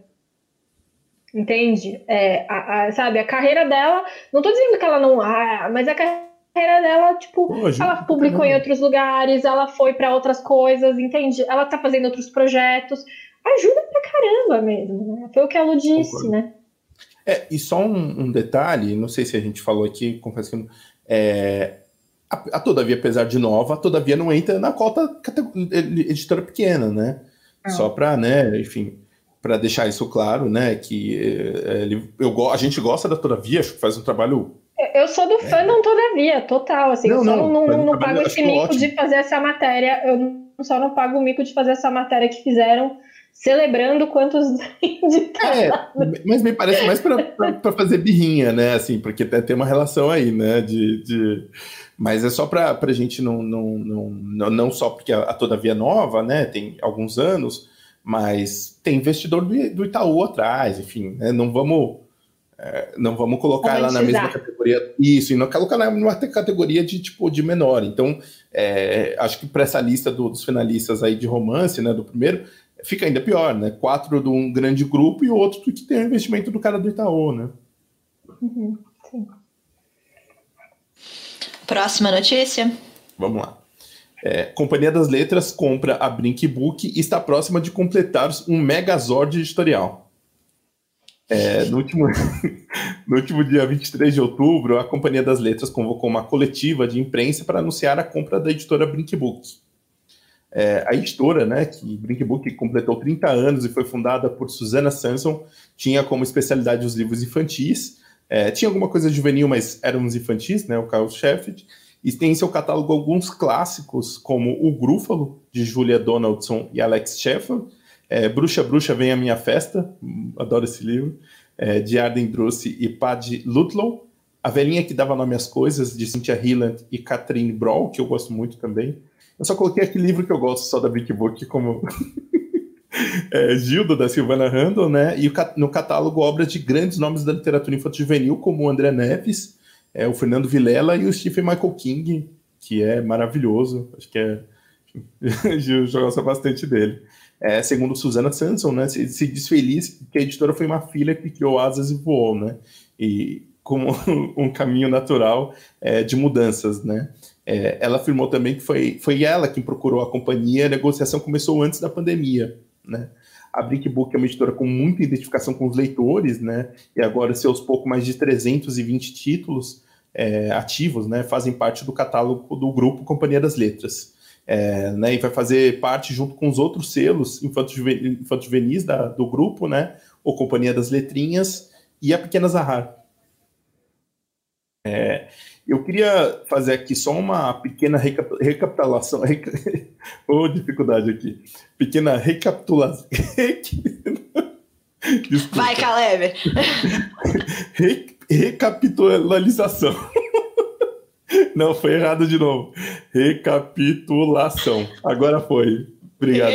entende? É, a, a, sabe, a carreira dela, não tô dizendo que ela não. Ah, mas a carreira dela, tipo, Pô, ela publicou em outros lugares, ela foi para outras coisas, entende? Ela tá fazendo outros projetos ajuda pra caramba mesmo. Né? Foi o que a Lu disse, Concordo. né? É, e só um, um, detalhe, não sei se a gente falou aqui, confesso que é, a, a, Todavia, apesar de nova, a Todavia não entra na cota editora pequena, né? Ah. Só para, né, enfim, para deixar isso claro, né, que é, ele, eu, a gente gosta da Todavia, acho que faz um trabalho eu sou do é. fã não todavia, total. Assim, não, eu só não, não, não, não pago esse mico ótimo. de fazer essa matéria. Eu só não pago o mico de fazer essa matéria que fizeram celebrando quantos *laughs* É, mas me parece mais para fazer birrinha, né? Assim, porque tem uma relação aí, né? De, de... Mas é só para a gente não, não, não, não só porque a, a Todavia é nova, né? Tem alguns anos, mas tem investidor do, do Itaú atrás, enfim, né? Não vamos. É, não vamos colocar ela na mesma categoria. Isso, e não colocar na mesma categoria de tipo de menor. Então, é, acho que para essa lista do, dos finalistas aí de romance, né, do primeiro, fica ainda pior, né? Quatro de um grande grupo e outro que tem o investimento do cara do Itaú, né? Uhum, Próxima notícia. Vamos lá. É, Companhia das Letras compra a Brinkbook e está próxima de completar um Megazord editorial. É, no, último, *laughs* no último dia 23 de outubro, a Companhia das Letras convocou uma coletiva de imprensa para anunciar a compra da editora Brinkbook. É, a editora, né, que Brinkbook completou 30 anos e foi fundada por Susana Sanson, tinha como especialidade os livros infantis. É, tinha alguma coisa juvenil, mas eram os infantis, né, o Carl Sheffield. E tem em seu catálogo alguns clássicos, como O Grúfalo, de Julia Donaldson e Alex Sheffield. É, Bruxa, Bruxa, Vem a Minha Festa, adoro esse livro, é, de Arden Druce e Paddy Lutlow. A Velhinha que Dava Nome às Coisas, de Cynthia Hilland e Catherine Brawl, que eu gosto muito também. Eu só coloquei aquele livro que eu gosto só da Big Book como *laughs* é, Gilda da Silvana Randall, né? E no catálogo obras de grandes nomes da literatura infanto-juvenil, como o André Neves, é, o Fernando Vilela e o Stephen Michael King, que é maravilhoso. Acho que é. *laughs* eu gosto bastante dele. É, segundo Susana Sanson, né, se, se diz feliz que a editora foi uma filha que criou asas e voou, né? E como *laughs* um caminho natural é, de mudanças, né? É, ela afirmou também que foi, foi ela quem procurou a companhia, a negociação começou antes da pandemia, né? A Brickbook é uma editora com muita identificação com os leitores, né? E agora seus pouco mais de 320 títulos é, ativos, né? Fazem parte do catálogo do grupo Companhia das Letras. É, né, e vai fazer parte junto com os outros selos infanto-juvenis do grupo, né, o Companhia das Letrinhas e a Pequena Zahar. É, eu queria fazer aqui só uma pequena recap recapitulação. Reca... *laughs* oh, dificuldade aqui. Pequena recapitulação. *laughs* Vai, Caleb! *laughs* Re recapitulação. Não, foi errado de novo. Recapitulação. Agora foi. Obrigado.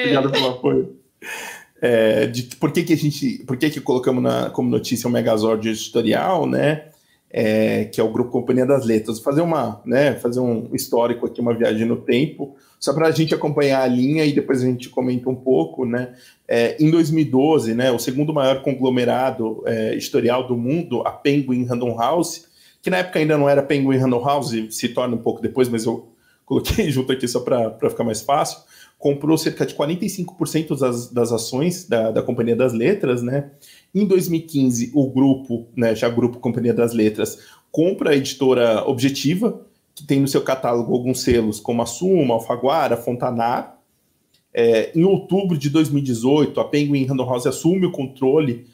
Obrigado pelo apoio. É, de por que, que a gente. Por que, que colocamos na, como notícia o Megazord editorial, né? É, que é o grupo Companhia das Letras. Vou fazer uma, né, fazer um histórico aqui, uma viagem no tempo, só para a gente acompanhar a linha e depois a gente comenta um pouco, né? É, em 2012, né, o segundo maior conglomerado é, editorial do mundo, a Penguin Random House, que na época ainda não era Penguin Random House, se torna um pouco depois, mas eu coloquei *laughs* junto aqui só para ficar mais fácil, comprou cerca de 45% das, das ações da, da Companhia das Letras, né? Em 2015, o grupo, né, já grupo Companhia das Letras, compra a editora Objetiva, que tem no seu catálogo alguns selos como a Suma, Alfaguara, Fontanar. É, em outubro de 2018, a Penguin Random House assume o controle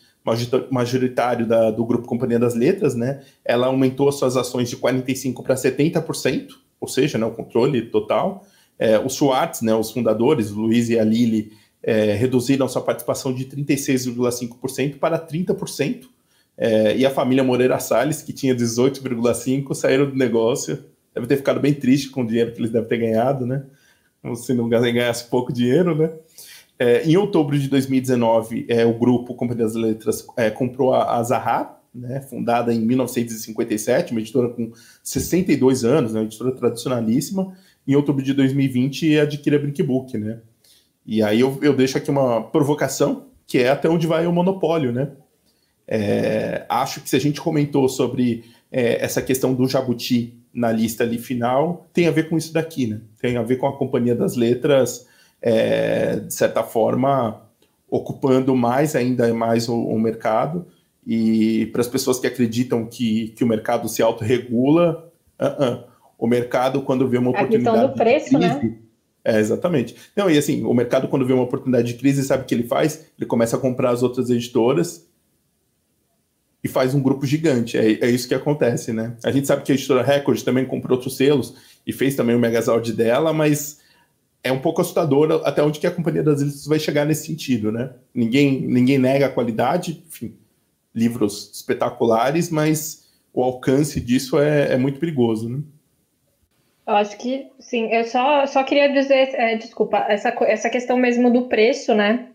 majoritário da, do grupo Companhia das Letras, né? Ela aumentou as suas ações de 45% para 70%, ou seja, né, o controle total. É, os Schwartz, né, os fundadores, o Luiz e a Lili, é, reduziram sua participação de 36,5% para 30%. É, e a família Moreira Salles, que tinha 18,5%, saíram do negócio. Deve ter ficado bem triste com o dinheiro que eles devem ter ganhado, né? Se não ganhasse pouco dinheiro, né? É, em outubro de 2019, é, o grupo Companhia das Letras é, comprou a, a Zaha, né, fundada em 1957, uma editora com 62 anos, né, uma editora tradicionalíssima. Em outubro de 2020, adquire a Brickbook, né? E aí eu, eu deixo aqui uma provocação, que é até onde vai o monopólio, né? É, acho que se a gente comentou sobre é, essa questão do Jabuti na lista ali final, tem a ver com isso daqui, né? Tem a ver com a Companhia das Letras é, de certa forma, ocupando mais ainda mais o, o mercado. E para as pessoas que acreditam que, que o mercado se autorregula, uh -uh. o mercado, quando vê uma oportunidade. A questão do preço, de crise, né? É, exatamente. Não, e assim, o mercado, quando vê uma oportunidade de crise, sabe o que ele faz? Ele começa a comprar as outras editoras e faz um grupo gigante. É, é isso que acontece, né? A gente sabe que a editora Record também comprou outros selos e fez também o Megazord dela, mas é um pouco assustador até onde que a Companhia das Letras vai chegar nesse sentido, né? Ninguém, ninguém nega a qualidade, enfim, livros espetaculares, mas o alcance disso é, é muito perigoso, né? Eu acho que sim. Eu só, só queria dizer, é, desculpa, essa, essa questão mesmo do preço, né?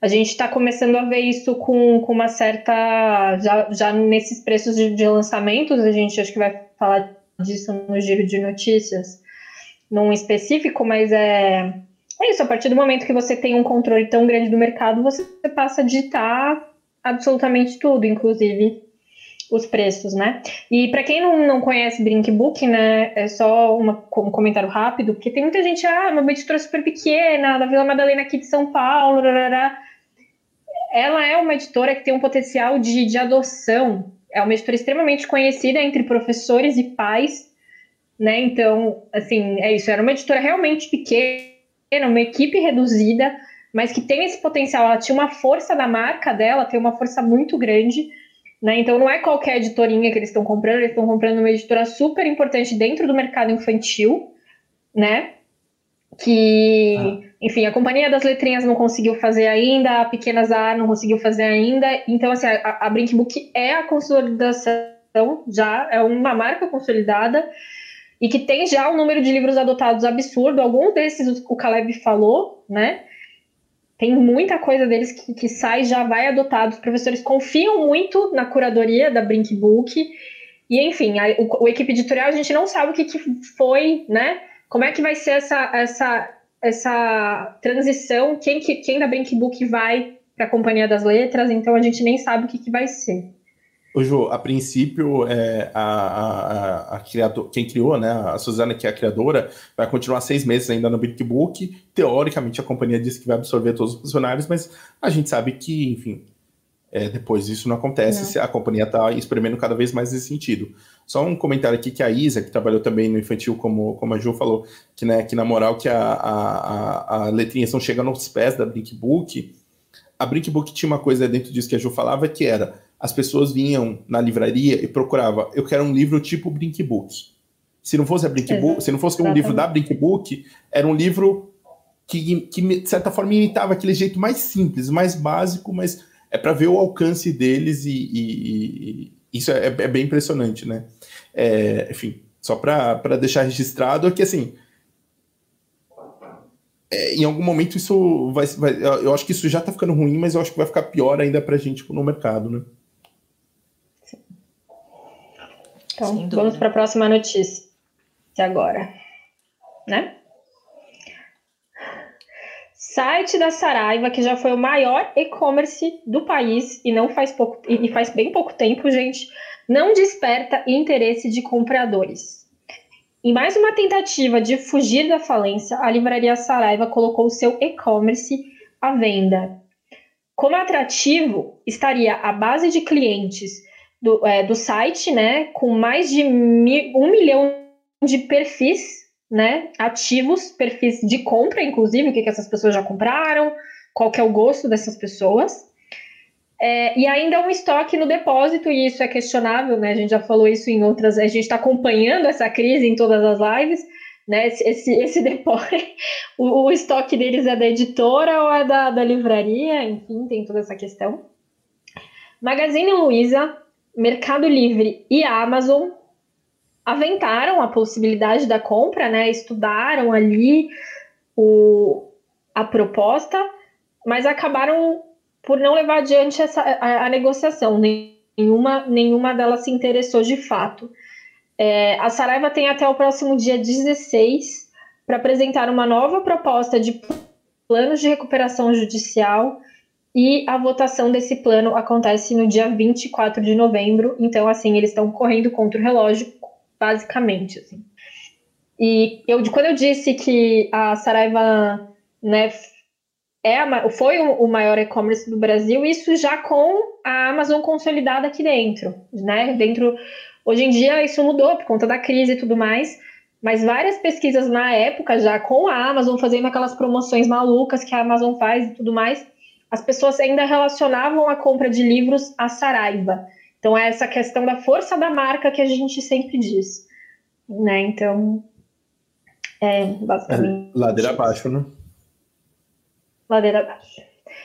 A gente está começando a ver isso com, com uma certa. Já, já nesses preços de, de lançamentos, a gente acho que vai falar disso no giro de notícias num específico, mas é, é isso, a partir do momento que você tem um controle tão grande do mercado, você passa a digitar absolutamente tudo, inclusive os preços, né? E para quem não, não conhece Brinkbook, né, é só uma, um comentário rápido, porque tem muita gente, ah, uma editora super pequena, da Vila Madalena aqui de São Paulo, rarará. ela é uma editora que tem um potencial de, de adoção, é uma editora extremamente conhecida entre professores e pais, né? Então, assim, é isso. Era uma editora realmente pequena, uma equipe reduzida, mas que tem esse potencial. Ela tinha uma força da marca dela, tem uma força muito grande. Né? Então não é qualquer editorinha que eles estão comprando, eles estão comprando uma editora super importante dentro do mercado infantil, né? Que, ah. enfim, a Companhia das Letrinhas não conseguiu fazer ainda, a Pequena Zar não conseguiu fazer ainda. Então, assim, a, a Brinkbook é a consolidação, já é uma marca consolidada e que tem já um número de livros adotados absurdo. Alguns desses o Caleb falou, né? Tem muita coisa deles que, que sai já vai adotado. Os professores confiam muito na curadoria da Brinkbook. E, enfim, a, o, o, equipe editorial a gente não sabe o que, que foi, né? Como é que vai ser essa, essa essa transição, quem, que, quem da Brinkbook vai para a Companhia das Letras, então a gente nem sabe o que, que vai ser. Ô, Ju, a princípio, é, a, a, a, criador, quem criou, né, a Suzana, que é a criadora, vai continuar seis meses ainda no BigBook. Teoricamente, a companhia disse que vai absorver todos os funcionários, mas a gente sabe que, enfim, é, depois isso não acontece, não. a companhia está experimentando cada vez mais nesse sentido. Só um comentário aqui que a Isa, que trabalhou também no infantil, como, como a Ju falou, que, né, que na moral que a, a, a, letrinha não chega nos pés da Brinkbook. A Brinkbook tinha uma coisa dentro disso que a Ju falava, que era as pessoas vinham na livraria e procuravam, eu quero um livro tipo Brinkbook. Se não fosse a Brinkbook, se não fosse um livro da Brinkbook, era um livro que, que, de certa forma, imitava aquele jeito mais simples, mais básico, mas é para ver o alcance deles e, e, e isso é, é, bem impressionante, né? É, enfim, só para deixar registrado é que, assim, é, em algum momento isso vai, vai, Eu acho que isso já está ficando ruim, mas eu acho que vai ficar pior ainda para a gente no mercado, né? Então, vamos para a próxima notícia agora, né? Site da Saraiva, que já foi o maior e-commerce do país e não faz pouco e faz bem pouco tempo, gente, não desperta interesse de compradores. Em mais uma tentativa de fugir da falência, a livraria Saraiva colocou seu e-commerce à venda. Como atrativo estaria a base de clientes do, é, do site, né, com mais de mi, um milhão de perfis, né, ativos, perfis de compra, inclusive, o que, que essas pessoas já compraram, qual que é o gosto dessas pessoas. É, e ainda um estoque no depósito, e isso é questionável, né? A gente já falou isso em outras, a gente está acompanhando essa crise em todas as lives, né? Esse, esse, esse depósito, *laughs* o, o, estoque deles é da editora ou é da, da livraria, enfim, tem toda essa questão. Magazine Luiza Mercado Livre e Amazon aventaram a possibilidade da compra, né? Estudaram ali o, a proposta, mas acabaram por não levar adiante essa, a, a negociação. Nenhuma, nenhuma delas se interessou de fato. É, a Saraiva tem até o próximo dia 16 para apresentar uma nova proposta de planos de recuperação judicial e a votação desse plano acontece no dia 24 de novembro, então assim, eles estão correndo contra o relógio, basicamente, assim. E eu, quando eu disse que a Saraiva, né, é a, foi o, maior e-commerce do Brasil, isso já com a Amazon consolidada aqui dentro, né? Dentro, hoje em dia isso mudou por conta da crise e tudo mais, mas várias pesquisas na época já com a Amazon fazendo aquelas promoções malucas que a Amazon faz e tudo mais, as pessoas ainda relacionavam a compra de livros à Saraiva. Então, é essa questão da força da marca que a gente sempre diz. Né? Então, é basicamente. É, ladeira abaixo, né? Ladeira abaixo.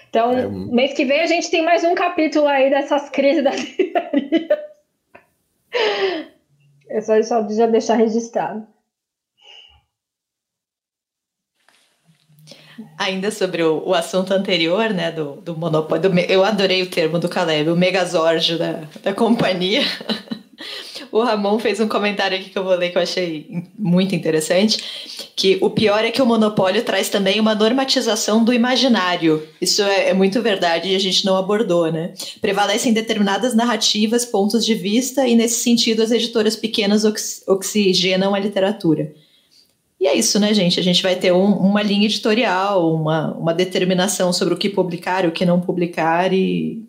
Então, é um... mês que vem a gente tem mais um capítulo aí dessas crises da *laughs* livraria. É só, só já deixar registrado. Ainda sobre o, o assunto anterior, né, do, do monopólio, eu adorei o termo do Caleb, o megazord da, da companhia. *laughs* o Ramon fez um comentário aqui que eu vou ler que eu achei muito interessante, que o pior é que o monopólio traz também uma normatização do imaginário. Isso é, é muito verdade e a gente não abordou, né? Prevalecem determinadas narrativas, pontos de vista e nesse sentido as editoras pequenas ox oxigenam a literatura. E é isso, né, gente? A gente vai ter um, uma linha editorial, uma, uma determinação sobre o que publicar e o que não publicar, e,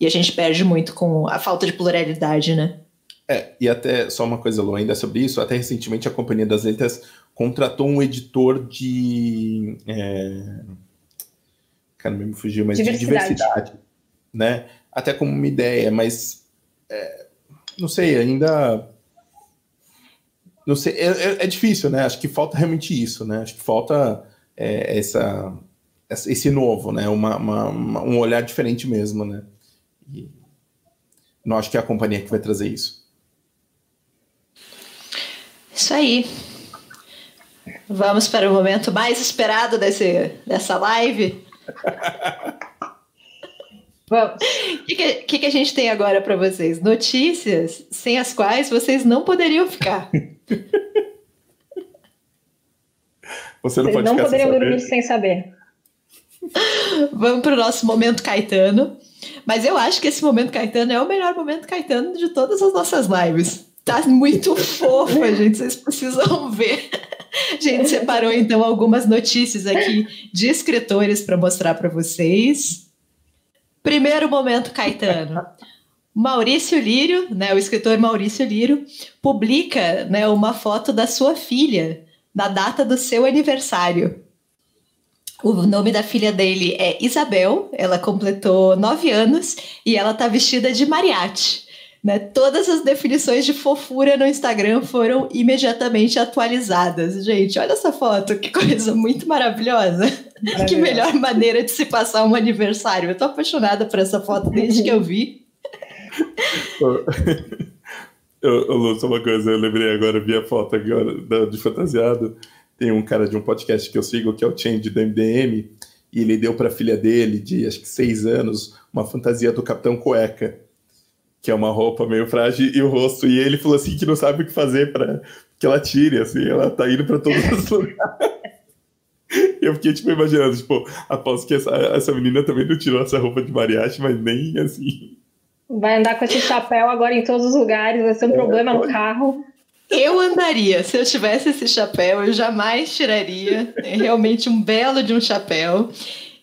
e a gente perde muito com a falta de pluralidade, né? É, e até só uma coisa, Lu, ainda sobre isso, até recentemente a Companhia das Letras contratou um editor de. É... Cara, me fugiu, mas diversidade. de diversidade, né? Até como uma ideia, mas. É, não sei, ainda não sei, é, é, é, difícil, né? Acho que falta realmente isso, né? Acho que falta é, essa, esse novo, né? Uma, uma, uma, um olhar diferente mesmo, né? E não acho que é a companhia que vai trazer isso. Isso aí. Vamos para o momento mais esperado desse, dessa live. *laughs* Vamos. O que, que, que, a gente tem agora para vocês? Notícias sem as quais vocês não poderiam ficar. *laughs* *laughs* Você não Vocês pode não sem poderiam saber. dormir sem saber. *laughs* Vamos pro nosso momento Caetano. Mas eu acho que esse momento Caetano é o melhor momento Caetano de todas as nossas lives. Tá muito *laughs* fofa, gente. Vocês precisam ver. A gente separou então algumas notícias aqui de escritores para mostrar para vocês. Primeiro momento Caetano. Maurício Lírio, né, o escritor Maurício Lírio, publica né, uma foto da sua filha na data do seu aniversário. O nome da filha dele é Isabel, ela completou nove anos e ela tá vestida de mariachi. Né? Todas as definições de fofura no Instagram foram imediatamente atualizadas. Gente, olha essa foto, que coisa muito maravilhosa. Que melhor maneira de se passar um aniversário. Eu tô apaixonada por essa foto desde que eu vi. Eu, eu, só uma coisa, eu lembrei agora, vi a foto agora da- de fantasiado. Tem um cara de um podcast que eu sigo, que é o Change do MDM, e ele deu para a filha dele, de acho que seis anos, uma fantasia do Capitão Cueca, que é uma roupa meio frágil e o rosto. E ele falou assim que não sabe o que fazer para que ela tire, assim, ela tá indo para todos os *laughs* lugares. Eu fiquei, tipo, imaginando, tipo, aposto que essa, essa menina também não tirou essa roupa de mariachi, mas nem assim. Vai andar com esse chapéu agora em todos os lugares, vai ser um É, problema no carro. Eu andaria. Se eu tivesse esse chapéu, eu jamais tiraria. É realmente um belo de um chapéu.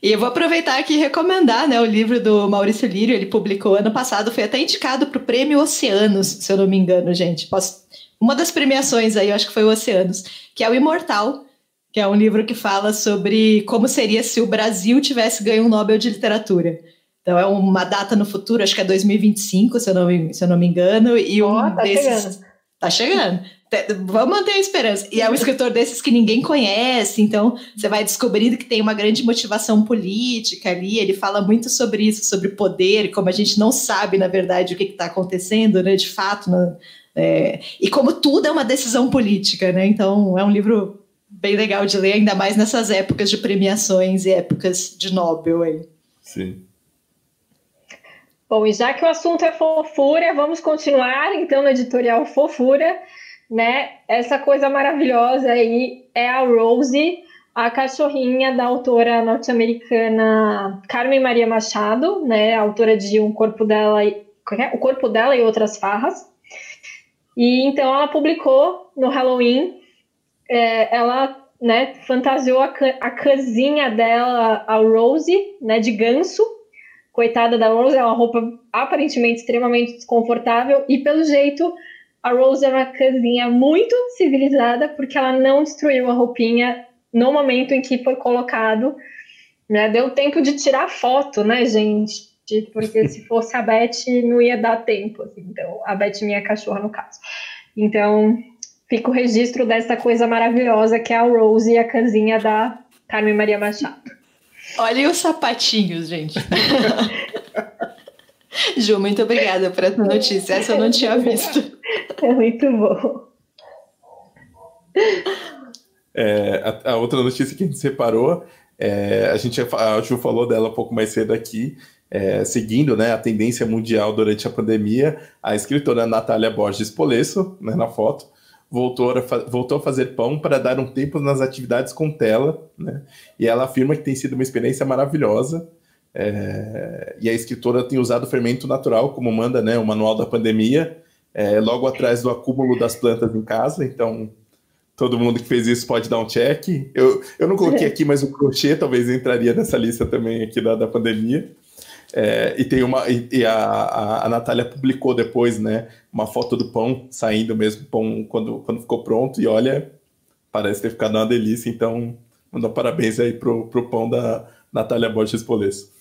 E eu vou aproveitar aqui e recomendar né, o livro do Maurício Lírio. Ele publicou ano passado, foi até indicado para o Prêmio Oceanos, se eu não me engano, gente. Posso... Uma das premiações aí, eu acho que foi o Oceanos, que é o Imortal, que é um livro que fala sobre como seria se o Brasil tivesse ganho um Nobel de Literatura. Então é uma data no futuro, acho que é 2025, se eu não me, se eu não me engano, e um Ó, tá desses... chegando. Tá chegando. Vamos manter a esperança. E é um escritor desses que ninguém conhece, então você vai descobrindo que tem uma grande motivação política ali. Ele fala muito sobre isso, sobre poder, como a gente não sabe, na verdade, o que está acontecendo, né? De fato. né? É, e como tudo é uma decisão política, né? Então é um livro bem legal de ler, ainda mais nessas épocas de premiações e épocas de Nobel aí. Sim. Bom, e já que o assunto é fofura, vamos continuar então no editorial fofura, né? Essa coisa maravilhosa aí é a Rose, a cachorrinha da autora norte-americana Carmen Maria Machado, né? Autora de Um Corpo dela, e- é? o corpo dela e outras farras. E então ela publicou no Halloween, é, ela né, fantasiou a, a casinha dela, a Rose, né, de ganso, coitada da Rose, é uma roupa aparentemente extremamente desconfortável e pelo jeito a Rose é uma casinha muito civilizada porque ela não destruiu a roupinha no momento em que foi colocado, né? Deu tempo de tirar foto, né, gente? Porque se *laughs* fosse a Beth não ia dar tempo, assim. Então, a Beth minha cachorra no caso. Então, fica o registro dessa coisa maravilhosa que é a Rose e a casinha da Carmen Maria Machado. Olha os sapatinhos, gente. *laughs* Ju, muito obrigada por essa notícia. Essa eu não tinha visto. É muito bom. É, a, a outra notícia que a gente separou, é, a gente a Ju falou dela um pouco mais cedo aqui, é, seguindo né, a tendência mundial durante a pandemia, a escritora Natália Borges Polesso, né, na foto, voltou a, voltou a fazer pão para dar um tempo nas atividades com tela, né, e ela afirma que tem sido uma experiência maravilhosa. é, e a escritora tem usado fermento natural, como manda né, o manual da pandemia, é, logo atrás do acúmulo das plantas em casa, então todo mundo que fez isso pode dar um check. Eu, eu não coloquei aqui, mas o crochê talvez entraria nessa lista também aqui da, da pandemia. É, e tem uma. E, e a, a, a Natália publicou depois, né? Uma foto do pão saindo mesmo, pão quando, quando ficou pronto, e olha, parece ter ficado uma delícia, então mandar parabéns aí pro, pro pão da Natália Borges Polesso.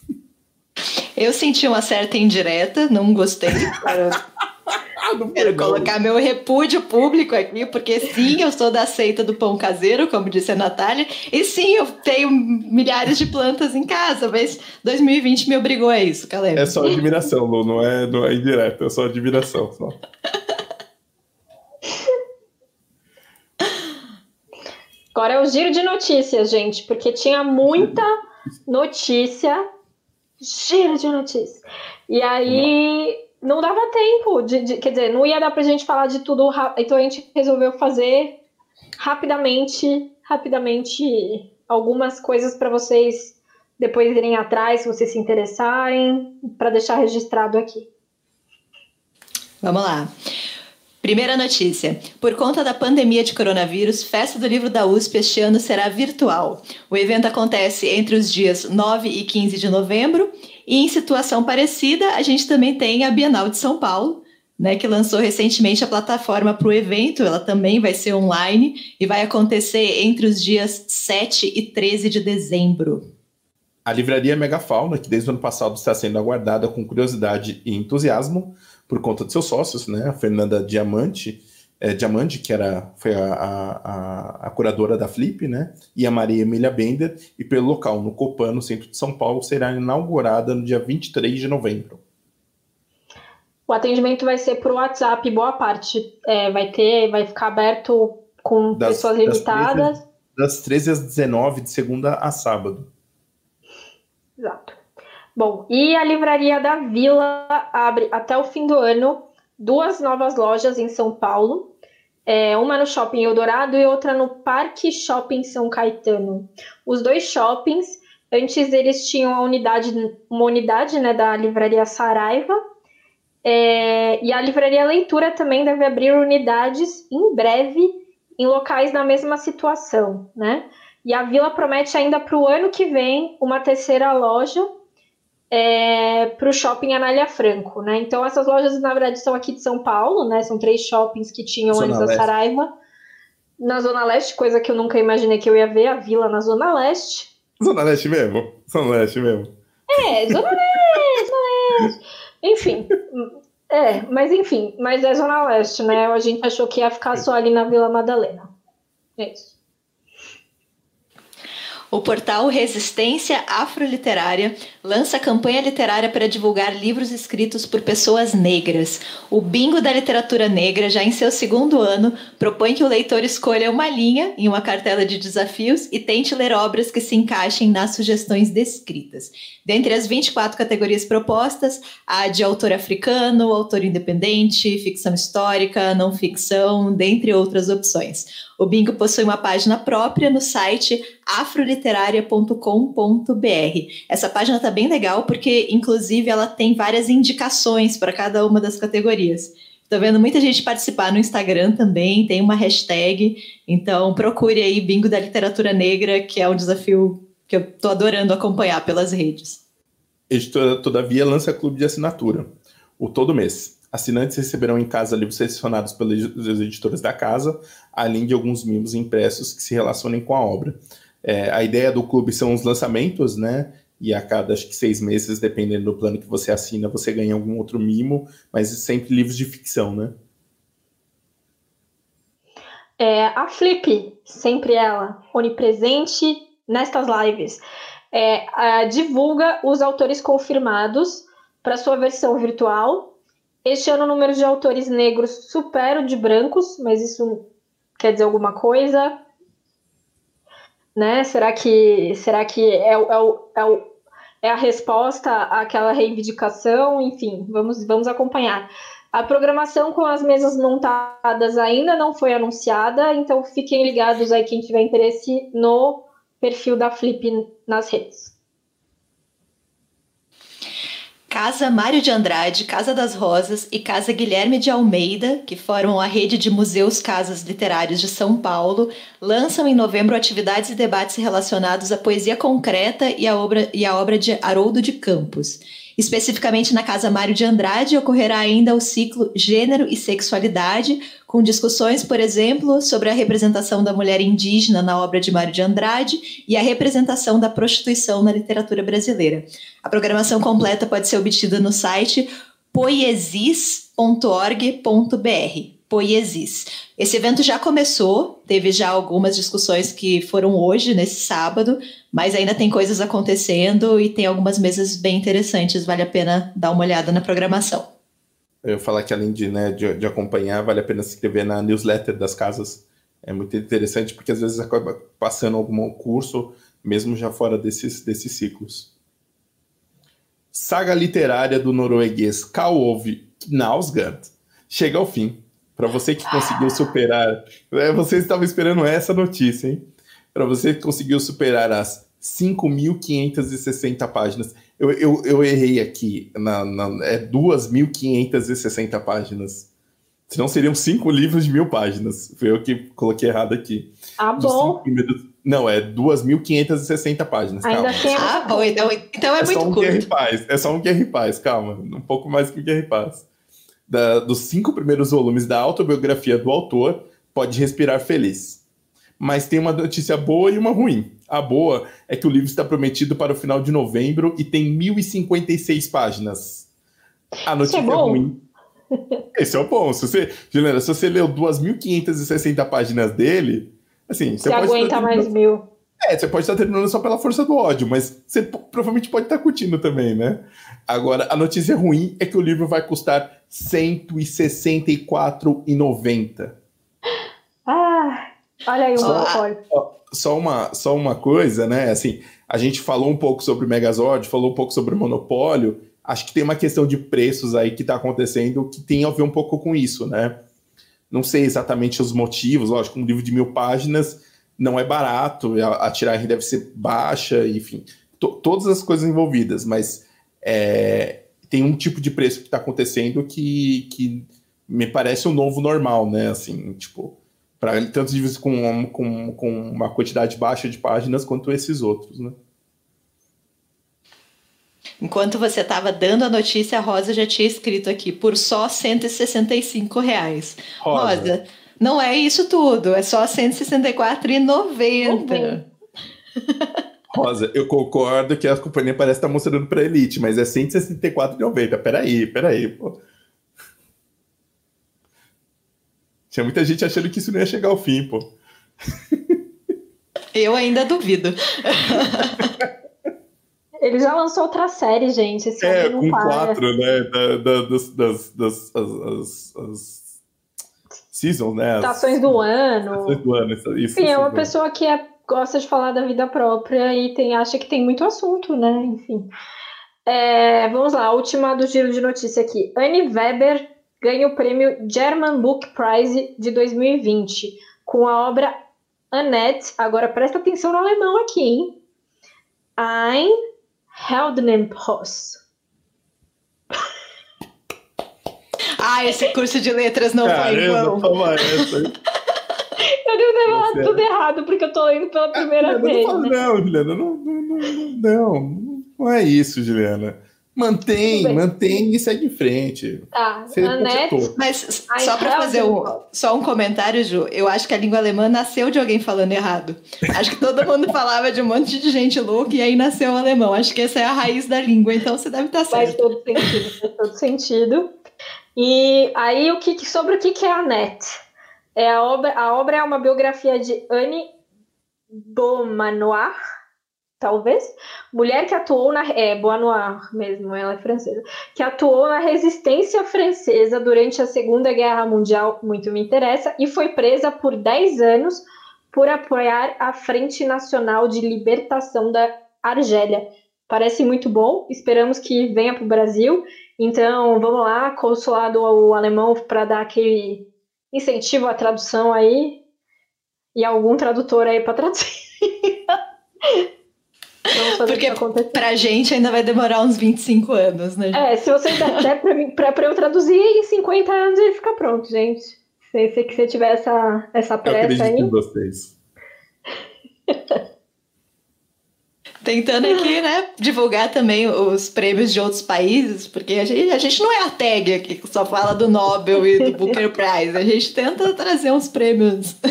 Eu senti uma certa indireta, não gostei. Ah, não quero não. colocar meu repúdio público aqui, porque sim, eu sou da seita do pão caseiro, como disse a Natália, e sim, eu tenho milhares de plantas em casa, mas 2020 me obrigou a isso, Caleb. É só admiração, Lu, não é, não é indireto, é só admiração. Só. Agora é o giro de notícias, gente, porque tinha muita notícia. Giro de notícias. E aí não dava tempo, de, de- quer dizer, não ia dar pra gente falar de tudo, então a gente resolveu fazer rapidamente rapidamente algumas coisas para vocês depois irem atrás, se vocês se interessarem, para deixar registrado aqui. Vamos lá. Primeira notícia. Por conta da pandemia de coronavírus, Festa do Livro da USP este ano será virtual. O evento acontece entre os dias 9 e 15 de novembro. E em situação parecida, a gente também tem a Bienal de São Paulo, né, que lançou recentemente a plataforma para o evento. Ela também vai ser online e vai acontecer entre os dias 7 e 13 de dezembro. A livraria Megafauna, que desde o ano passado está sendo aguardada com curiosidade e entusiasmo, por conta de seus sócios, né? A Fernanda Diamante, é, Diamante, que era, foi a, a, a, curadora da Flip, né? E a Maria Emília Bender, e pelo local, no Copan, no centro de São Paulo, será inaugurada no dia 23 de novembro. O atendimento vai ser por WhatsApp, boa parte. É, vai ter, vai ficar aberto com das, pessoas limitadas. Das 13, das 13 às 19, de segunda a sábado. Exato. Bom, e a livraria da Vila abre até o fim do ano duas novas lojas em São Paulo. É, uma no Shopping Eldorado e outra no Parque Shopping São Caetano. Os dois shoppings, antes eles tinham a unidade, uma unidade né, da livraria Saraiva, é, e a livraria Leitura também deve abrir unidades em breve em locais na mesma situação, né? E a Vila promete ainda para o ano que vem uma terceira loja é, para o shopping Anália Franco, né? Então essas lojas na verdade são aqui de São Paulo, né? São três shoppings que tinham Zona antes da Saraiva na Zona Leste, coisa que eu nunca imaginei que eu ia ver a Vila na Zona Leste. Zona Leste mesmo, Zona Leste mesmo. É, Zona Leste, Zona Leste. Enfim, é, mas enfim, mas é Zona Leste, né? A gente achou que ia ficar só ali na Vila Madalena. É isso. O portal Resistência Afroliterária lança campanha literária para divulgar livros escritos por pessoas negras. O Bingo da Literatura Negra, já em seu segundo ano, propõe que o leitor escolha uma linha em uma cartela de desafios e tente ler obras que se encaixem nas sugestões descritas. Dentre as 24 categorias propostas, há de autor africano, autor independente, ficção histórica, não ficção, dentre outras opções. O Bingo possui uma página própria no site afroliterária.com.br. Essa página está bem legal porque, inclusive, ela tem várias indicações para cada uma das categorias. Estou vendo muita gente participar no Instagram também, tem uma hashtag. Então, procure aí Bingo da Literatura Negra, que é um desafio que eu estou adorando acompanhar pelas redes. Editora, todavia, lança clube de assinatura, o todo mês. Assinantes receberão em casa livros selecionados pelos editores da casa, além de alguns mimos impressos que se relacionem com a obra. É, a ideia do clube são os lançamentos, né? E a cada acho que seis meses, dependendo do plano que você assina, você ganha algum outro mimo, mas sempre livros de ficção, né? É, a Flip, sempre ela, onipresente nestas lives, é, divulga os autores confirmados para sua versão virtual este ano o número de autores negros supera o de brancos, mas isso quer dizer alguma coisa? Né? Será que, será que é, é, é, é a resposta àquela reivindicação? Enfim, vamos, vamos acompanhar. A programação com as mesas montadas ainda não foi anunciada, então fiquem ligados aí quem tiver interesse no perfil da Flip nas redes. Casa Mário de Andrade, Casa das Rosas e Casa Guilherme de Almeida, que formam a rede de museus casas literários de São Paulo, lançam em novembro atividades e debates relacionados à poesia concreta e à obra, e à obra de Haroldo de Campos. Especificamente na Casa Mário de Andrade, ocorrerá ainda o ciclo Gênero e Sexualidade, com discussões, por exemplo, sobre a representação da mulher indígena na obra de Mário de Andrade e a representação da prostituição na literatura brasileira. A programação completa pode ser obtida no site poiesis.org.br poiesis. Esse evento já começou, teve já algumas discussões que foram hoje, nesse sábado, mas ainda tem coisas acontecendo e tem algumas mesas bem interessantes, vale a pena dar uma olhada na programação. Eu falar que além de, né, de, de acompanhar, vale a pena se inscrever na newsletter das casas. É muito interessante porque às vezes acaba passando algum curso, mesmo já fora desses, desses ciclos. Saga literária do norueguês Karl Ove Knausgaard chega ao fim. Para você que conseguiu superar. É, você estava esperando essa notícia, hein? para você conseguir superar as 5.560 páginas. Eu, eu, eu errei aqui, na, na, é 2.560 páginas. Senão seriam cinco livros de mil páginas. Foi eu que coloquei errado aqui. Ah, bom. Primeiros... Não, é 2.560 páginas. Ainda calma. tem... Ah, bom, então, então é, é muito só um curto. Guerra e Paz. É só um Guerra e Paz, calma. Um pouco mais que o Guerra e Paz. Da, dos cinco primeiros volumes da autobiografia do autor, pode respirar feliz. Mas tem uma notícia boa e uma ruim. A boa é que o livro está prometido para o final de novembro e tem 1.056 páginas. A notícia é bom. ruim. *laughs* Esse é o bom. Se você, Juliana, se você leu 2.560 páginas dele, assim, você Se pode aguenta mais mil. É, você pode estar terminando só pela força do ódio, mas você provavelmente pode estar curtindo também, né? Agora, a notícia ruim é que o livro vai custar R$ 164,90. Ah, olha aí o Só- monopólio. Só uma, só uma coisa, né? Assim, a gente falou um pouco sobre o Megazord, falou um pouco sobre o monopólio. Acho que tem uma questão de preços aí que está acontecendo que tem a ver um pouco com isso, né? Não sei exatamente os motivos, lógico, um livro de mil páginas não é barato, a, a tiragem deve ser baixa, enfim, to- todas as coisas envolvidas, mas é, tem um tipo de preço que está acontecendo que, que me parece o novo normal, né? Assim, tipo, para tantos livros com, com, com uma quantidade baixa de páginas quanto esses outros, né? Enquanto você estava dando a notícia, a Rosa já tinha escrito aqui, por só 165 reais. Rosa. Rosa, não é isso tudo, é só R$ 164,90. Rosa, eu concordo que a companhia parece estar mostrando para Elite, mas é 164,90. Peraí, peraí, pô. Tinha muita gente achando que isso não ia chegar ao fim, pô. Eu ainda duvido. Ele já lançou outra série, gente. Esse É, com para. quatro, né? Da, da- das, das, das as, as- as seasons, né? Estações do ano. estações do ano. Isso, isso, Enfim, é uma pessoa que é- gosta de falar da vida própria e tem, acha que tem muito assunto, né? Enfim. É, vamos lá, última do giro de notícia aqui. Anne Weber ganha o prêmio German Book Prize de 2020 com a obra Annette. Agora presta atenção no alemão aqui, hein? Ein Heldenpost. Ah, esse curso de letras não foi Caramba, igual. toma essa. *laughs* Eu devo ter falado tudo errado, porque eu tô lendo pela primeira Juliana, vez. não, né? não, Juliana, não, não, não, não, não, não é isso, Juliana. Mantém, mantém e segue em frente. Tá, Você consertou. Mas Ai, só para fazer um, só um comentário, Ju, eu acho que a língua alemã nasceu de alguém falando errado. Acho que todo mundo falava de um monte de gente louca e aí nasceu o alemão. Acho que essa é a raiz da língua, então você deve estar Faz certo. todo sentido, faz todo sentido. E aí, o que, sobre o que, é a Annette? É a, obra, a obra é uma biografia de Anne Beaumanoir, talvez, mulher que atuou na. É, Beaumanoir mesmo, ela é francesa. Que atuou na resistência francesa durante a Segunda Guerra Mundial, muito me interessa, e foi presa por 10 anos por apoiar a Frente Nacional de Libertação da Argélia. Parece muito bom, esperamos que venha para o Brasil. Então, vamos lá, consulado o alemão para dar aquele incentivo à tradução aí e algum tradutor aí para traduzir. *laughs* Vamos fazer Porque pra gente ainda vai demorar uns 25 anos, né? É, se você der, pra, mim, pra, pra eu traduzir, em 50 anos ele fica pronto, gente. Se, se, se tiver essa, essa Eu pressa acredito aí. em vocês. *laughs* Tentando aqui, né, divulgar também os prêmios de outros países, porque a gente, a gente não é a tag aqui que só fala do Nobel e do Booker Prize. A gente tenta trazer uns prêmios. *laughs*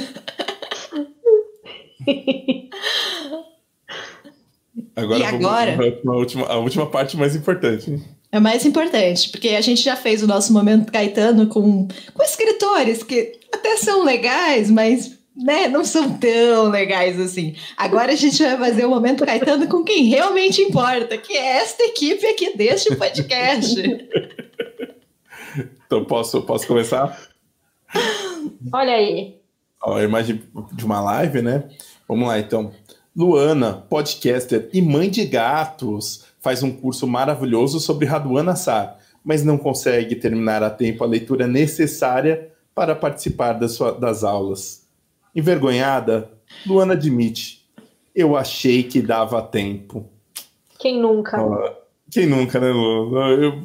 Agora, E vamos agora? pra última, a última parte mais importante. É mais importante, porque a gente já fez o nosso momento Caetano com, com escritores que até são legais, mas né, não são tão legais assim. Agora a gente vai fazer o momento Caetano com quem realmente importa, que é esta equipe aqui deste podcast. Então, posso, posso começar? Olha aí. Ó, a imagem de uma live, né? Vamos lá, então. Luana, podcaster e mãe de gatos, faz um curso maravilhoso sobre Raduan Assar, mas não consegue terminar a tempo a leitura necessária para participar das, sua- das aulas. Envergonhada, Luana admite. Eu achei que dava tempo. Quem nunca? quem nunca, né, Luana? Eu...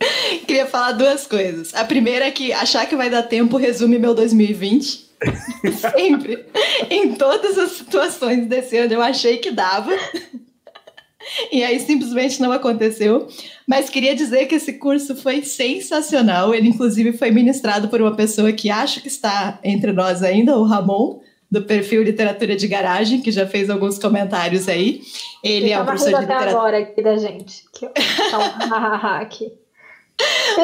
*laughs* Queria falar duas coisas. A primeira é que achar que vai dar tempo resume meu 2020. *laughs* Sempre. em todas as situações desse ano eu achei que dava. E aí simplesmente não aconteceu. Mas queria dizer que esse curso foi sensacional. Ele, inclusive, foi ministrado por uma pessoa que acho que está entre nós ainda, o Ramon, do perfil Literatura de Garagem, que já fez alguns comentários aí. Ele é um professor de literatura. agora aqui da gente. Que *laughs* aqui.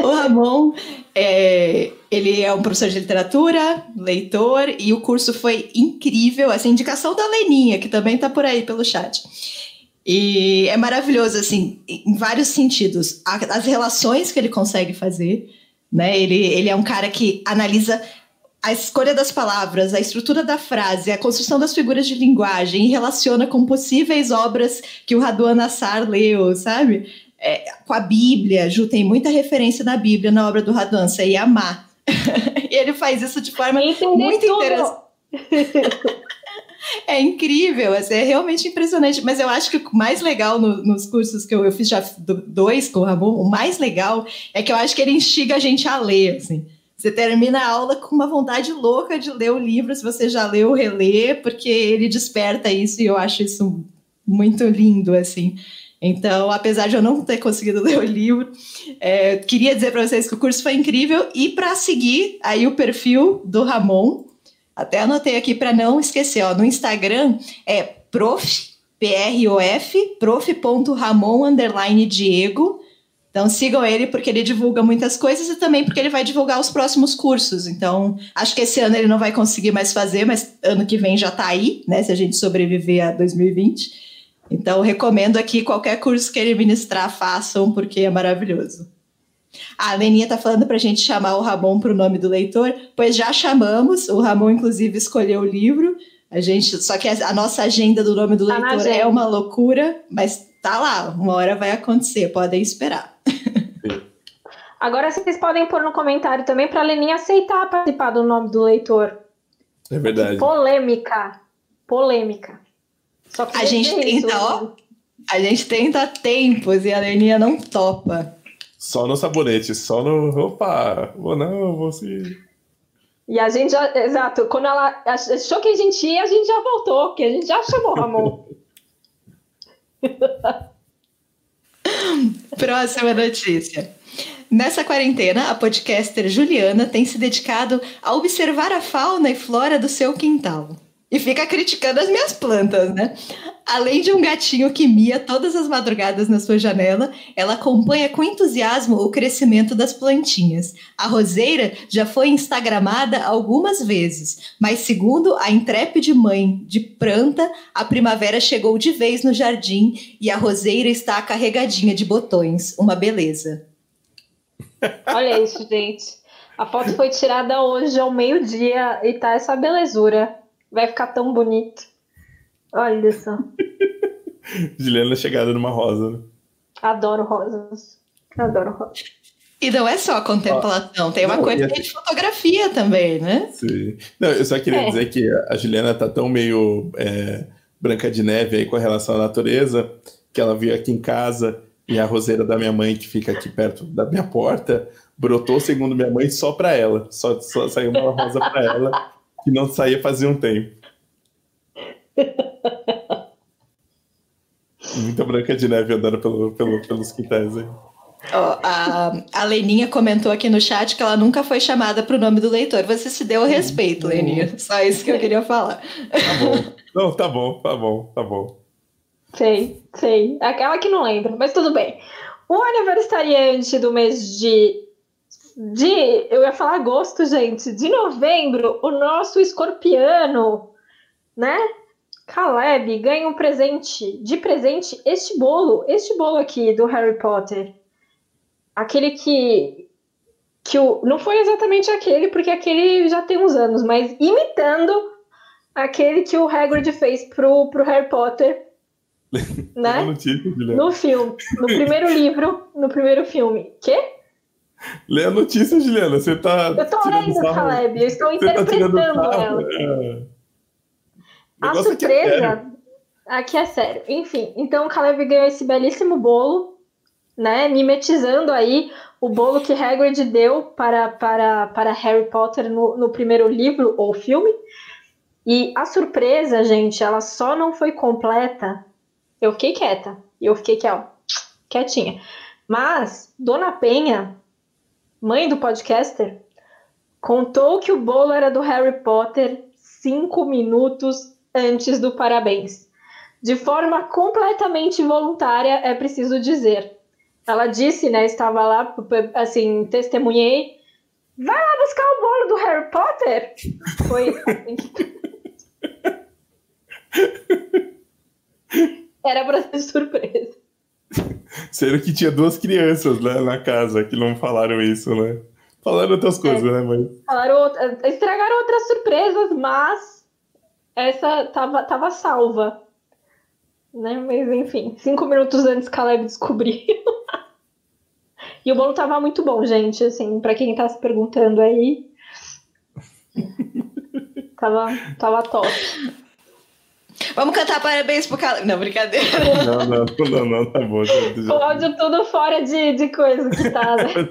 o Ramon, é, ele é um professor de literatura, leitor, e o curso foi incrível. Essa indicação da Leninha, que também está por aí pelo chat. E é maravilhoso, assim, em vários sentidos. As relações que ele consegue fazer, né? Ele, ele é um cara que analisa a escolha das palavras, a estrutura da frase, a construção das figuras de linguagem e relaciona com possíveis obras que o Raduan Nassar leu, sabe? É, com a Bíblia, Ju, tem muita referência na Bíblia, na obra do Raduan, você ia amar. *laughs* e ele faz isso de forma muito interessante. *laughs* É incrível, assim, é realmente impressionante. Mas eu acho que o mais legal no, nos cursos que eu, eu fiz já dois com o Ramon, o mais legal é que eu acho que ele instiga a gente a ler, assim. Você termina a aula com uma vontade louca de ler o livro, se você já leu, reler, porque ele desperta isso e eu acho isso muito lindo, assim. Então, apesar de eu não ter conseguido *laughs* ler o livro, é, queria dizer para vocês que o curso foi incrível e para seguir aí o perfil do Ramon, até anotei aqui para não esquecer, ó, no Instagram é prof, P-R-O-F, prof.ramon, underline Diego. Então sigam ele porque ele divulga muitas coisas e também porque ele vai divulgar os próximos cursos. Então, acho que esse ano ele não vai conseguir mais fazer, mas ano que vem já está aí, né? Se a gente sobreviver a 2020. Então, recomendo aqui qualquer curso que ele ministrar, façam, porque é maravilhoso. A Leninha tá falando para a gente chamar o Ramon para o nome do leitor, pois já chamamos. O Ramon, inclusive, escolheu o livro. A gente, só que a, nossa agenda do nome do tá leitor é uma loucura, mas tá lá, uma hora vai acontecer, podem esperar. *laughs* Agora vocês podem pôr no comentário também para a Leninha aceitar participar do nome do leitor. É verdade. polêmica. Polêmica. Só que a gente tenta, ó. A gente tenta tempos e a Leninha não topa. Só no sabonete, só no. Opa, vou não, vou sim. E a gente já. Exato, quando ela achou que a gente ia, a gente já voltou, porque a gente já chamou o Ramon. *laughs* Próxima notícia. Nessa quarentena, a podcaster Juliana tem se dedicado a observar a fauna e flora do seu quintal. E fica criticando as minhas plantas, né? Além de um gatinho que mia todas as madrugadas na sua janela, ela acompanha com entusiasmo o crescimento das plantinhas. A roseira já foi instagramada algumas vezes, mas segundo a intrépide mãe de planta, a primavera chegou de vez no jardim e a roseira está carregadinha de botões. Uma beleza. Olha isso, gente. A foto foi tirada hoje ao meio-dia e tá essa belezura. Vai ficar tão bonito. Olha só. *laughs* Juliana chegada numa rosa, né? Adoro rosas. Adoro rosas. E não é só a contemplação, tem uma não, coisa assim, de fotografia também, né? Sim. Não, eu só queria é. dizer que a Juliana tá tão meio é, branca de neve aí com relação à natureza, que ela veio aqui em casa e a roseira da minha mãe, que fica aqui perto da minha porta, brotou, segundo minha mãe, só para ela. Só, só saiu uma rosa para ela que não saía fazia um tempo. *laughs* Muita branca de neve andando pelo, pelo, pelos quintais aí. Oh, a, a Leninha comentou aqui no chat que ela nunca foi chamada para o nome do leitor. Você se deu o respeito, Leninha. Só isso que eu queria falar. Tá bom. Não, tá bom, tá bom, tá bom. Sei, sei. Aquela que não lembra, mas tudo bem. O aniversariante do mês de de, eu ia falar agosto, gente, de novembro, o nosso escorpiano, né? Caleb ganha um presente, de presente, este bolo, este bolo aqui do Harry Potter. Aquele que que o, não foi exatamente aquele, porque aquele já tem uns anos, mas imitando aquele que o Hagrid fez pro, pro Harry Potter, *laughs* né? no filme, no primeiro livro, no primeiro filme. Que? Lê a notícia, Juliana. Você tá. Eu tô lendo, Caleb. Eu estou tá interpretando tá ela. É. A surpresa. Aqui é sério. Enfim, então o Caleb ganhou esse belíssimo bolo, né? Mimetizando aí o bolo que Hagrid deu para, para, para Harry Potter no, no primeiro livro ou filme. E a surpresa, gente, ela só não foi completa. Eu fiquei quieta. E eu fiquei ó, quietinha. Mas Dona Penha, mãe do podcaster, contou que o bolo era do Harry Potter cinco minutos antes do parabéns. De forma completamente voluntária, é preciso dizer. Ela disse, né? Estava lá, assim, testemunhei. Vai lá buscar o bolo do Harry Potter? Foi assim. *laughs* Era para ser surpresa. Sendo que tinha duas crianças né, na casa que não falaram isso, né? Falaram outras é. coisas, é. né, mãe? Falaram, estragaram outras surpresas, mas essa tava, tava salva. Né? Mas enfim, cinco minutos antes Caleb descobriu. *laughs* e o bolo tava muito bom, gente. Assim, para quem tá se perguntando aí. tava, tava top. Vamos cantar parabéns pro Caleb. Não, brincadeira. Não, não, não, não, tá bom. O áudio tudo fora de, de coisa que tá, né?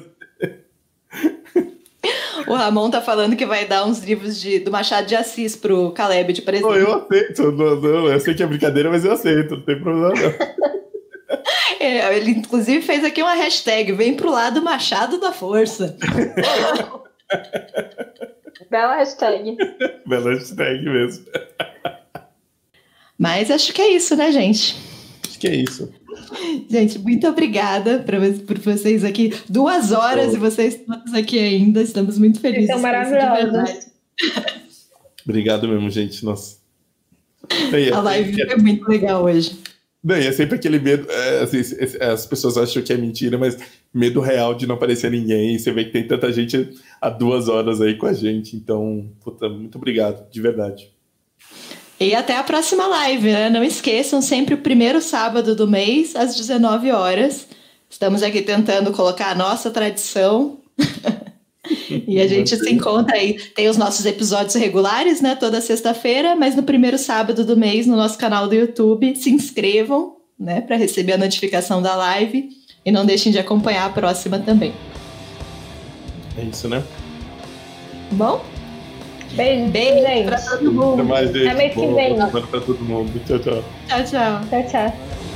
O Ramon tá falando que vai dar uns livros de, do Machado de Assis pro Caleb de presente. Eu aceito. Não, não, eu sei que é brincadeira, mas eu aceito. Não tem problema não. *laughs* É, ele inclusive fez aqui uma hashtag, vem pro lado Machado da Força. Bela hashtag. *laughs* Bela hashtag mesmo. Mas acho que é isso, né, gente? Acho que é isso. Gente, muito obrigada por vocês aqui. Duas horas oh. e vocês todos aqui ainda. Estamos muito felizes. São maravilhosos. Obrigado mesmo, gente. Nossa. a live foi muito legal hoje. Não, e é sempre aquele medo. É, assim, as pessoas acham que é mentira, mas medo real de não aparecer ninguém. Você vê que tem tanta gente há duas horas aí com a gente. Então, puta, muito obrigado, de verdade. E até a próxima live, né? Não esqueçam, sempre o primeiro sábado do mês, às 19 horas. Estamos aqui tentando colocar a nossa tradição. *laughs* e a gente se encontra aí. Tem os nossos episódios regulares, né? Toda sexta-feira, mas no primeiro sábado do mês, no nosso canal do YouTube, se inscrevam, né? Para receber a notificação da live. E não deixem de acompanhar a próxima também. É isso, né? Bom? Beijo, beijo, gente. Pra todo mundo. Até mais, gente. Até mês que vem. Boa pra todo mundo. Tchau, tchau. Tchau, tchau. Tchau, tchau.